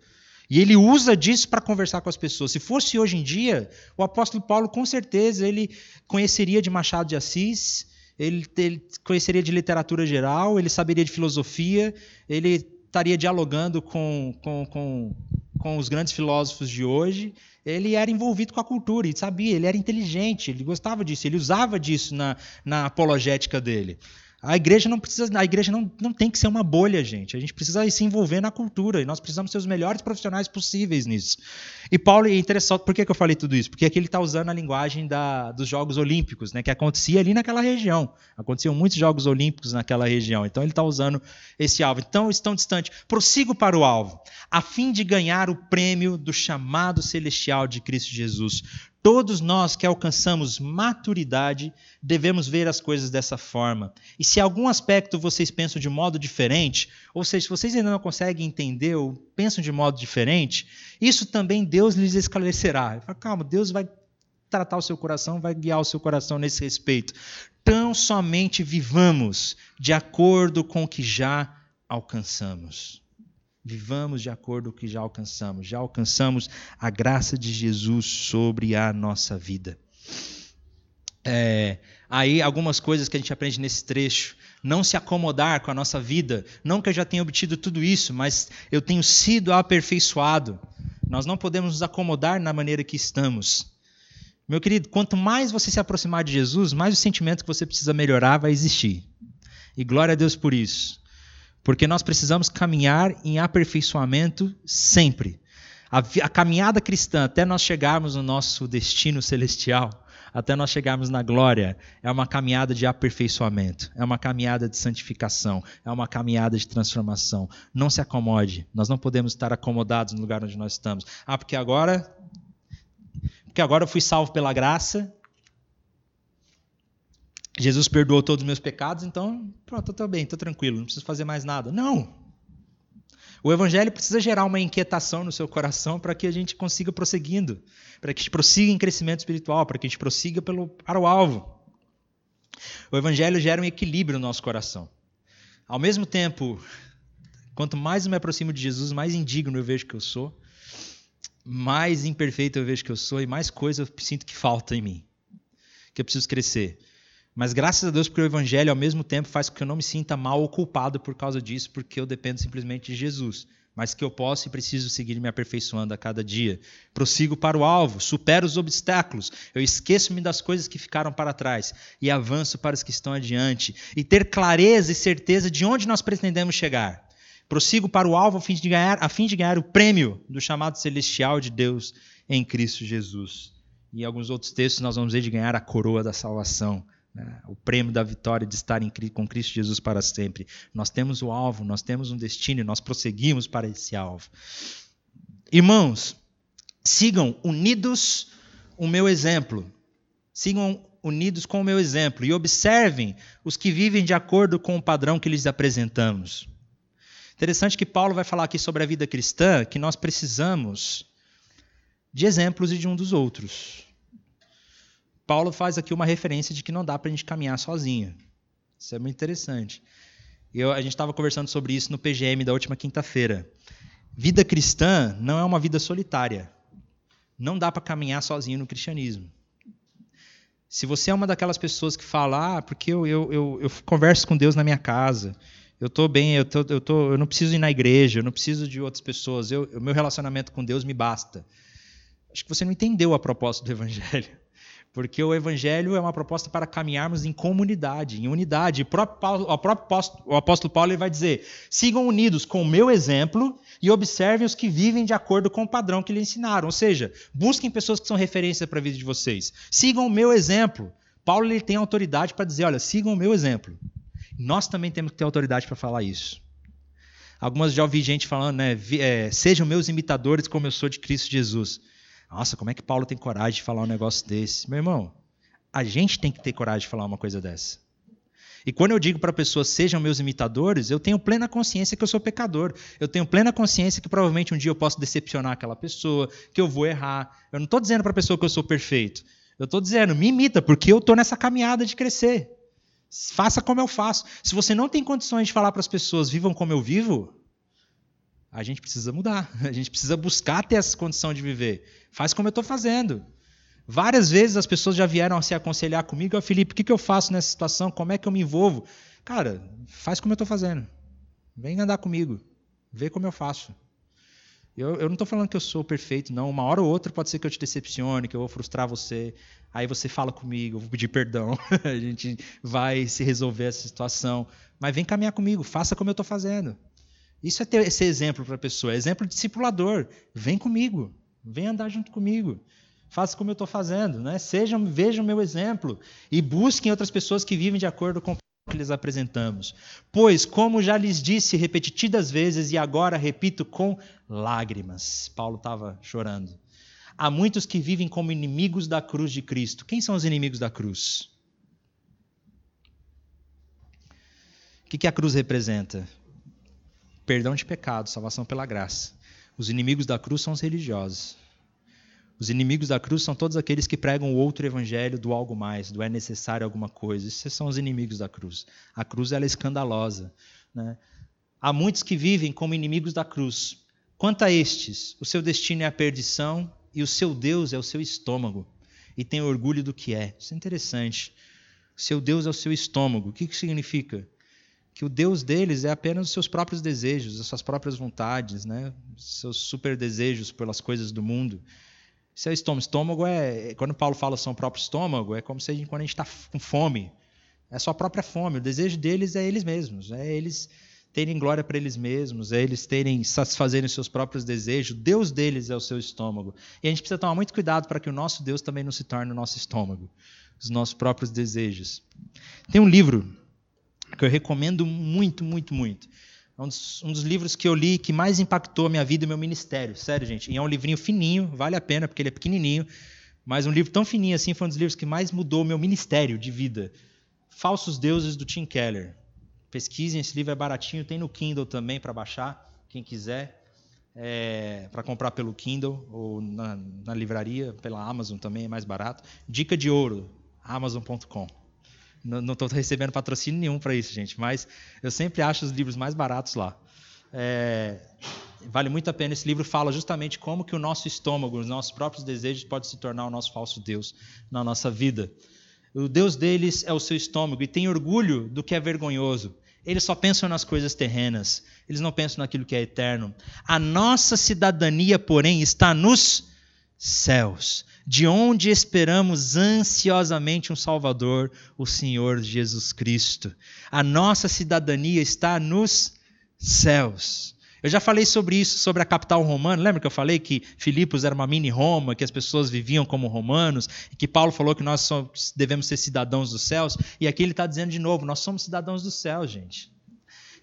E ele usa disso para conversar com as pessoas. Se fosse hoje em dia, o apóstolo Paulo com certeza ele conheceria de Machado de Assis, ele, ele conheceria de literatura geral, ele saberia de filosofia, ele estaria dialogando com, com, com, com os grandes filósofos de hoje. Ele era envolvido com a cultura e sabia, ele era inteligente, ele gostava disso, ele usava disso na, na apologética dele. A igreja não precisa, a igreja não, não tem que ser uma bolha, gente. A gente precisa se envolver na cultura e nós precisamos ser os melhores profissionais possíveis nisso. E Paulo é interessante, por que, que eu falei tudo isso? Porque aqui ele está usando a linguagem da, dos Jogos Olímpicos, né, que acontecia ali naquela região. Aconteciam muitos Jogos Olímpicos naquela região. Então ele está usando esse alvo. Então estão distante. Prossigo para o alvo, a fim de ganhar o prêmio do chamado celestial de Cristo Jesus. Todos nós que alcançamos maturidade devemos ver as coisas dessa forma. E se algum aspecto vocês pensam de modo diferente, ou seja, se vocês ainda não conseguem entender ou pensam de modo diferente, isso também Deus lhes esclarecerá. Fala, calma, Deus vai tratar o seu coração, vai guiar o seu coração nesse respeito. Tão somente vivamos de acordo com o que já alcançamos. Vivamos de acordo com o que já alcançamos. Já alcançamos a graça de Jesus sobre a nossa vida. É, aí, algumas coisas que a gente aprende nesse trecho. Não se acomodar com a nossa vida. Não que eu já tenha obtido tudo isso, mas eu tenho sido aperfeiçoado. Nós não podemos nos acomodar na maneira que estamos. Meu querido, quanto mais você se aproximar de Jesus, mais o sentimento que você precisa melhorar vai existir. E glória a Deus por isso. Porque nós precisamos caminhar em aperfeiçoamento sempre. A, a, caminhada cristã, até nós chegarmos no nosso destino celestial, até nós chegarmos na glória, é uma caminhada de aperfeiçoamento, é uma caminhada de santificação, é uma caminhada de transformação. Não se acomode, nós não podemos estar acomodados no lugar onde nós estamos. Ah, porque agora. Porque agora eu fui salvo pela graça, Jesus perdoou todos os meus pecados, então pronto, estou bem, estou tranquilo, não preciso fazer mais nada. Não! O evangelho precisa gerar uma inquietação no seu coração para que a gente consiga prosseguindo, para que a gente prossiga em crescimento espiritual, para que a gente prossiga pelo, para o alvo. O evangelho gera um equilíbrio no nosso coração. Ao mesmo tempo, quanto mais eu me aproximo de Jesus, mais indigno eu vejo que eu sou, mais imperfeito eu vejo que eu sou e mais coisa eu sinto que falta em mim, que eu preciso crescer. Mas graças a Deus porque o evangelho ao mesmo tempo faz com que eu não me sinta mal ou culpado por causa disso, porque eu dependo simplesmente de Jesus. Mas que eu posso e preciso seguir me aperfeiçoando a cada dia. Prossigo para o alvo, supero os obstáculos, eu esqueço-me das coisas que ficaram para trás e avanço para os que estão adiante. E ter clareza e certeza de onde nós pretendemos chegar. Prossigo para o alvo a fim de ganhar, a fim de ganhar o prêmio do chamado celestial de Deus em Cristo Jesus. E em alguns outros textos nós vamos ver de ganhar a coroa da salvação? O prêmio da vitória de estar em, com Cristo Jesus para sempre. Nós temos o alvo, nós temos um destino nós prosseguimos para esse alvo. Irmãos, sigam unidos o meu exemplo. Sigam unidos com o meu exemplo e observem os que vivem de acordo com o padrão que lhes apresentamos. Interessante que Paulo vai falar aqui sobre a vida cristã, que nós precisamos de exemplos e de um dos outros. Paulo faz aqui uma referência de que não dá para a gente caminhar sozinho. Isso é muito interessante. Eu, a gente estava conversando sobre isso no PGM da última quinta-feira. Vida cristã não é uma vida solitária. Não dá para caminhar sozinho no cristianismo. Se você é uma daquelas pessoas que fala, ah, porque eu, eu, eu, eu converso com Deus na minha casa, eu estou bem, eu, tô, eu, tô, eu não preciso ir na igreja, eu não preciso de outras pessoas, o meu relacionamento com Deus me basta. Acho que você não entendeu a proposta do Evangelho. Porque o evangelho é uma proposta para caminharmos em comunidade, em unidade. O próprio, Paulo, o apóstolo, Paulo ele vai dizer: sigam unidos com o meu exemplo e observem os que vivem de acordo com o padrão que lhe ensinaram. Ou seja, busquem pessoas que são referência para a vida de vocês. Sigam o meu exemplo. Paulo ele tem autoridade para dizer: olha, sigam o meu exemplo. Nós também temos que ter autoridade para falar isso. Algumas já ouvi gente falando, né? É, sejam meus imitadores como eu sou de Cristo Jesus. Nossa, como é que Paulo tem coragem de falar um negócio desse? Meu irmão, a gente tem que ter coragem de falar uma coisa dessa. E quando eu digo para pessoas sejam meus imitadores, eu tenho plena consciência que eu sou pecador. Eu tenho plena consciência que provavelmente um dia eu posso decepcionar aquela pessoa, que eu vou errar. Eu não estou dizendo para a pessoa que eu sou perfeito. Eu estou dizendo, me imita, porque eu estou nessa caminhada de crescer. Faça como eu faço. Se você não tem condições de falar para as pessoas, vivam como eu vivo, a gente precisa mudar. A gente precisa buscar ter essa condição de viver. Faz como eu estou fazendo. Várias vezes as pessoas já vieram se aconselhar comigo, oh, Felipe, o que, que eu faço nessa situação? Como é que eu me envolvo? Cara, faz como eu estou fazendo. Vem andar comigo. Vê como eu faço. Eu, eu não estou falando que eu sou perfeito, não. Uma hora ou outra pode ser que eu te decepcione, que eu vou frustrar você. Aí você fala comigo, eu vou pedir perdão. a gente vai se resolver essa situação. Mas vem caminhar comigo, faça como eu estou fazendo. Isso é ter esse exemplo para a pessoa, é exemplo discipulador. Vem comigo, vem andar junto comigo. Faça como eu estou fazendo, né? Sejam, vejam o meu exemplo e busquem outras pessoas que vivem de acordo com o que lhes apresentamos. Pois, como já lhes disse repetidas vezes e agora repito com lágrimas, Paulo estava chorando. Há muitos que vivem como inimigos da cruz de Cristo. Quem são os inimigos da cruz? O que a cruz representa? Perdão de pecado, salvação pela graça. Os inimigos da cruz são os religiosos. Os inimigos da cruz são todos aqueles que pregam o outro evangelho do algo mais, do é necessário alguma coisa. Esses são os inimigos da cruz. A cruz ela é escandalosa. Né? Há muitos que vivem como inimigos da cruz. Quanto a estes, o seu destino é a perdição e o seu Deus é o seu estômago. E tem orgulho do que é. Isso é interessante. Seu Deus é o seu estômago. O que isso significa? Que o Deus deles é apenas os seus próprios desejos, as suas próprias vontades, né? seus super desejos pelas coisas do mundo. Seu estômago, estômago é, quando Paulo fala seu próprio estômago, é como se quando a gente está com fome, é a sua própria fome. O desejo deles é eles mesmos, é eles terem glória para eles mesmos, é eles terem satisfazerem seus próprios desejos. Deus deles é o seu estômago. E a gente precisa tomar muito cuidado para que o nosso Deus também não se torne o nosso estômago, os nossos próprios desejos. Tem um livro que eu recomendo muito, muito, muito. É um dos, um dos, livros que eu li que mais impactou a minha vida e meu ministério. Sério, gente. E é um livrinho fininho, vale a pena, porque ele é pequenininho. Mas um livro tão fininho assim foi um dos livros que mais mudou o meu ministério de vida. Falsos Deuses, do Tim Keller. Pesquisem, esse livro é baratinho, tem no Kindle também para baixar, quem quiser. É, para comprar pelo Kindle ou na, na, livraria, pela Amazon também é mais barato. Dica de ouro, amazon.com. Não estou recebendo patrocínio nenhum para isso, gente, mas eu sempre acho os livros mais baratos lá. É, vale muito a pena. Esse livro fala justamente como que o nosso estômago, os nossos próprios desejos, pode se tornar o nosso falso Deus na nossa vida. O Deus deles é o seu estômago e tem orgulho do que é vergonhoso. Eles só pensam nas coisas terrenas, eles não pensam naquilo que é eterno. A nossa cidadania, porém, está nos céus, de onde esperamos ansiosamente um Salvador, o Senhor Jesus Cristo. A nossa cidadania está nos céus. Eu já falei sobre isso, sobre a capital romana. Lembra que eu falei que Filipos era uma mini Roma, que as pessoas viviam como romanos, e que Paulo falou que nós somos, devemos ser cidadãos dos céus? E aqui ele está dizendo de novo: nós somos cidadãos dos céus, gente.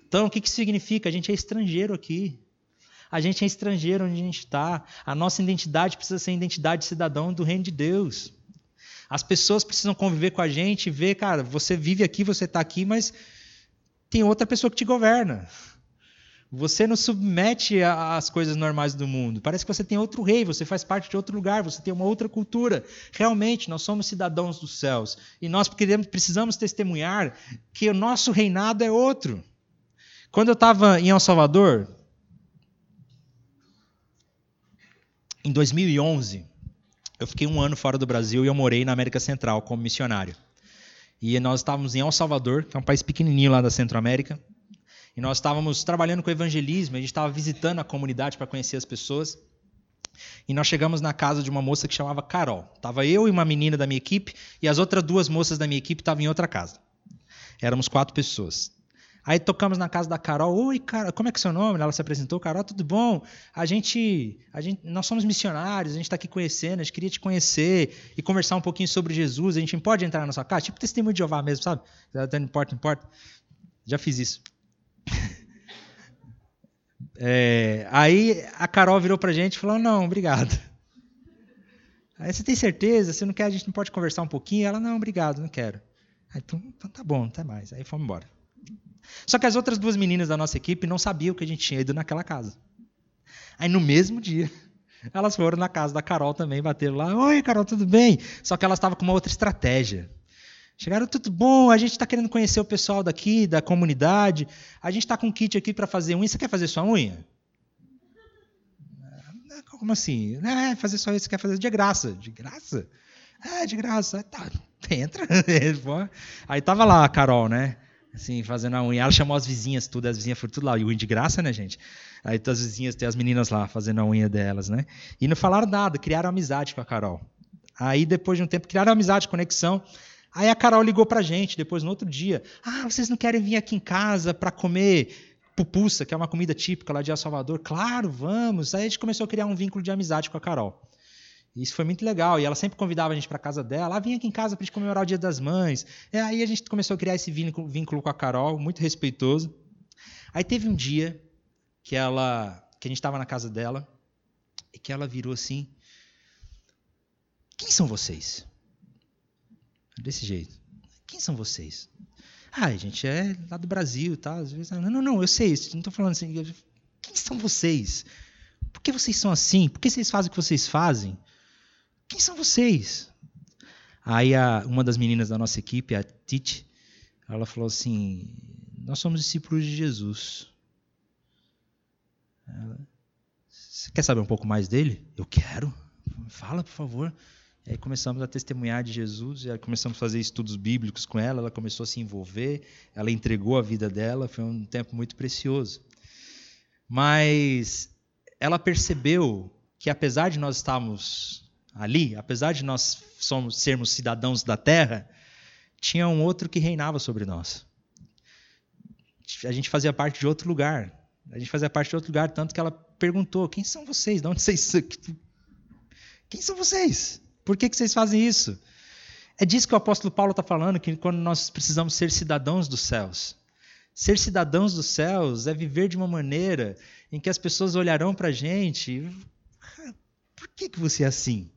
Então, o que, que significa? A gente é estrangeiro aqui. A gente é estrangeiro onde a gente está. A nossa identidade precisa ser a identidade de cidadão do reino de Deus. As pessoas precisam conviver com a gente e ver, cara, você vive aqui, você está aqui, mas tem outra pessoa que te governa. Você não submete às coisas normais do mundo. Parece que você tem outro rei, você faz parte de outro lugar, você tem uma outra cultura. Realmente, nós somos cidadãos dos céus. E nós precisamos testemunhar que o nosso reinado é outro. Quando eu estava em El Salvador, em 2011, eu fiquei um ano fora do Brasil e eu morei na América Central como missionário. E nós estávamos em El Salvador, que é um país pequenininho lá da Centro-América. E nós estávamos trabalhando com evangelismo, a gente estava visitando a comunidade para conhecer as pessoas. E nós chegamos na casa de uma moça que chamava Carol. Tava eu e uma menina da minha equipe e as outras duas moças da minha equipe estavam em outra casa. Éramos quatro pessoas. Aí tocamos na casa da Carol. Oi, Carol, como é que é seu nome? Ela se apresentou. Carol, tudo bom? A gente, a gente, nós somos missionários. A gente está aqui conhecendo. A gente queria te conhecer e conversar um pouquinho sobre Jesus. A gente pode entrar na sua casa, tipo testemunho de Jeová mesmo, sabe? Não importa, não importa. Já fiz isso. É, aí a Carol virou pra gente e falou: Não, obrigado. Aí você tem certeza? Você não quer? A gente não pode conversar um pouquinho? Ela: Não, obrigado, não quero. Aí, então, então tá bom, até mais. Aí fomos embora. Só que as outras duas meninas da nossa equipe não sabiam que a gente tinha ido naquela casa. Aí no mesmo dia, elas foram na casa da Carol também, bateram lá: Oi, Carol, tudo bem? Só que elas estavam com uma outra estratégia. Chegaram, tudo bom, a gente está querendo conhecer o pessoal daqui, da comunidade. A gente está com um kit aqui para fazer unha. Você quer fazer sua unha? Ah, como assim? É, fazer só isso, você quer fazer de graça. De graça? É, de graça. Tá, entra. Aí tava lá a Carol, né? Assim, fazendo a unha. Ela chamou as vizinhas, tudo, as vizinhas foram tudo lá. E unha de graça, né, gente? Aí as vizinhas, tem as meninas lá fazendo a unha delas, né? E não falaram nada, criaram amizade com a Carol. Aí, depois de um tempo, criaram amizade, conexão. Aí a Carol ligou pra gente depois no outro dia. Ah, vocês não querem vir aqui em casa para comer pupusa, que é uma comida típica lá de El Salvador? Claro, vamos. Aí a gente começou a criar um vínculo de amizade com a Carol. Isso foi muito legal. E ela sempre convidava a gente para casa dela. Ah, vem aqui em casa para gente comemorar o Dia das Mães. E aí a gente começou a criar esse vínculo, com a Carol, muito respeitoso. Aí teve um dia que ela, que a gente estava na casa dela e que ela virou assim: Quem são vocês? Desse jeito. Quem são vocês? Ah, a gente é lá do Brasil, tá? Às vezes, não, não, não, eu sei, não estou falando assim. Quem são vocês? Por que vocês são assim? Por que vocês fazem o que vocês fazem? Quem são vocês? Aí a, uma das meninas da nossa equipe, a Tite, ela falou assim: Nós somos discípulos de Jesus. Você quer saber um pouco mais dele? Eu quero. Fala, por favor. E aí começamos a testemunhar de Jesus, e começamos a fazer estudos bíblicos com ela, ela começou a se envolver, ela entregou a vida dela, foi um tempo muito precioso. Mas ela percebeu que apesar de nós estarmos ali, apesar de nós somos, sermos cidadãos da terra, tinha um outro que reinava sobre nós. a gente fazia parte de outro lugar. A gente fazia parte de outro lugar, tanto que ela perguntou: quem são vocês? De onde vocês Quem são vocês? Por que, que vocês fazem isso? É disso que o apóstolo Paulo está falando, que quando nós precisamos ser cidadãos dos céus. Ser cidadãos dos céus é viver de uma maneira em que as pessoas olharão para a gente. Por que, que você é assim?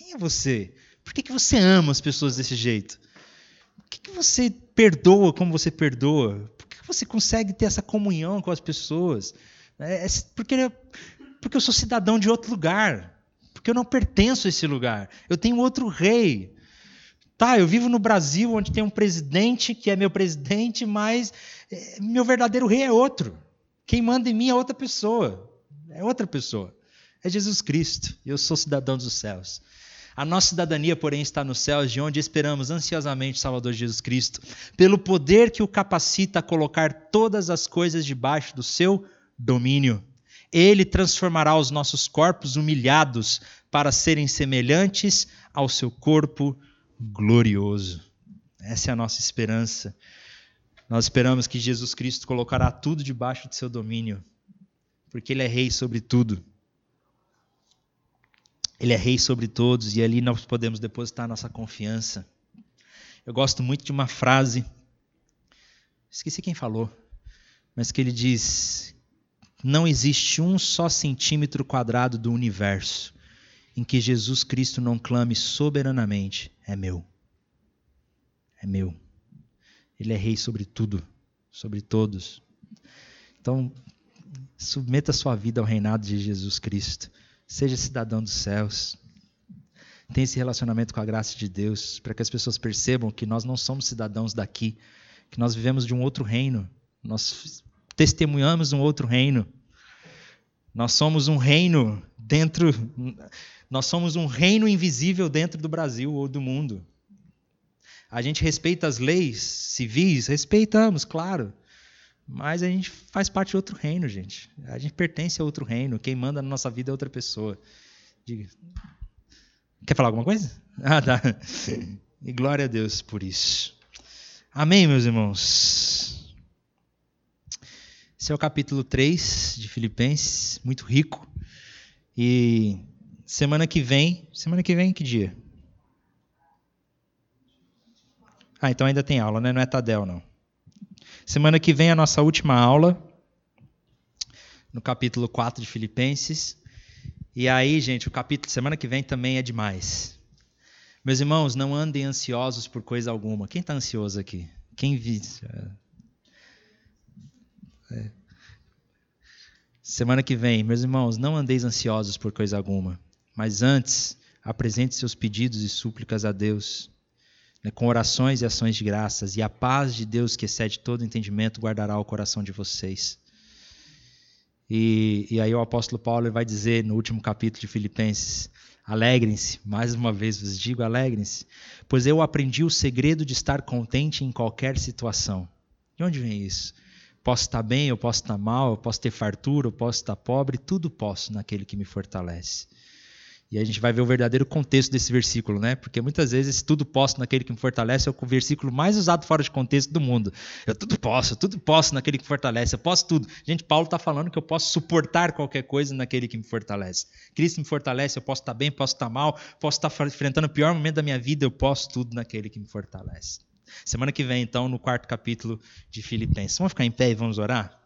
Quem é você? Por que, que você ama as pessoas desse jeito? Por que, que você perdoa como você perdoa? Por que, que você consegue ter essa comunhão com as pessoas? É, é porque, porque eu sou cidadão de outro lugar. Porque eu não pertenço a esse lugar. Eu tenho outro rei. Tá, eu vivo no Brasil, onde tem um presidente que é meu presidente, mas é, meu verdadeiro rei é outro. Quem manda em mim é outra pessoa. É outra pessoa. É Jesus Cristo. Eu sou cidadão dos céus. A nossa cidadania, porém, está nos céus, de onde esperamos ansiosamente o Salvador Jesus Cristo, pelo poder que o capacita a colocar todas as coisas debaixo do seu domínio. Ele transformará os nossos corpos humilhados para serem semelhantes ao seu corpo glorioso. Essa é a nossa esperança. Nós esperamos que Jesus Cristo colocará tudo debaixo de seu domínio, porque Ele é Rei sobre tudo. Ele é Rei sobre todos e ali nós podemos depositar nossa confiança. Eu gosto muito de uma frase, esqueci quem falou, mas que ele diz não existe um só centímetro quadrado do universo em que Jesus Cristo não clame soberanamente: é meu. É meu. Ele é rei sobre tudo, sobre todos. Então, submeta sua vida ao reinado de Jesus Cristo. Seja cidadão dos céus. Tenha esse relacionamento com a graça de Deus, para que as pessoas percebam que nós não somos cidadãos daqui, que nós vivemos de um outro reino. Nós testemunhamos um outro reino. Nós somos um reino dentro. Nós somos um reino invisível dentro do Brasil ou do mundo. A gente respeita as leis civis, respeitamos, claro. Mas a gente faz parte de outro reino, gente. A gente pertence a outro reino. Quem manda na nossa vida é outra pessoa. Diga. Quer falar alguma coisa? Ah, tá. E glória a Deus por isso. Amém, meus irmãos. Esse é o capítulo 3 de Filipenses, muito rico. E semana que vem, semana que vem que dia? Ah, então ainda tem aula, né? Não é Tadel, não. Semana que vem a nossa última aula, no capítulo 4 de Filipenses. E aí, gente, o capítulo semana que vem também é demais. Meus irmãos, não andem ansiosos por coisa alguma. Quem está ansioso aqui? Quem vive? É. Semana que vem, meus irmãos, não andeis ansiosos por coisa alguma, mas antes apresente seus pedidos e súplicas a Deus, né, com orações e ações de graças, e a paz de Deus, que excede todo entendimento, guardará o coração de vocês. E, e aí o apóstolo Paulo vai dizer no último capítulo de Filipenses: Alegrem-se, mais uma vez vos digo, alegrem-se, pois eu aprendi o segredo de estar contente em qualquer situação. De onde vem isso? Posso estar bem, eu posso estar mal, eu posso ter fartura, eu posso estar pobre, tudo posso naquele que me fortalece. E a gente vai ver o verdadeiro contexto desse versículo, né? Porque muitas vezes esse tudo posso naquele que me fortalece é o versículo mais usado fora de contexto do mundo. Eu tudo posso, tudo posso naquele que me fortalece, eu posso tudo. Gente, Paulo está falando que eu posso suportar qualquer coisa naquele que me fortalece. Cristo me fortalece, eu posso estar bem, posso estar mal, posso estar enfrentando o pior momento da minha vida, eu posso tudo naquele que me fortalece. Semana que vem, então, no quarto capítulo de Filipenses. Vamos ficar em pé e vamos orar?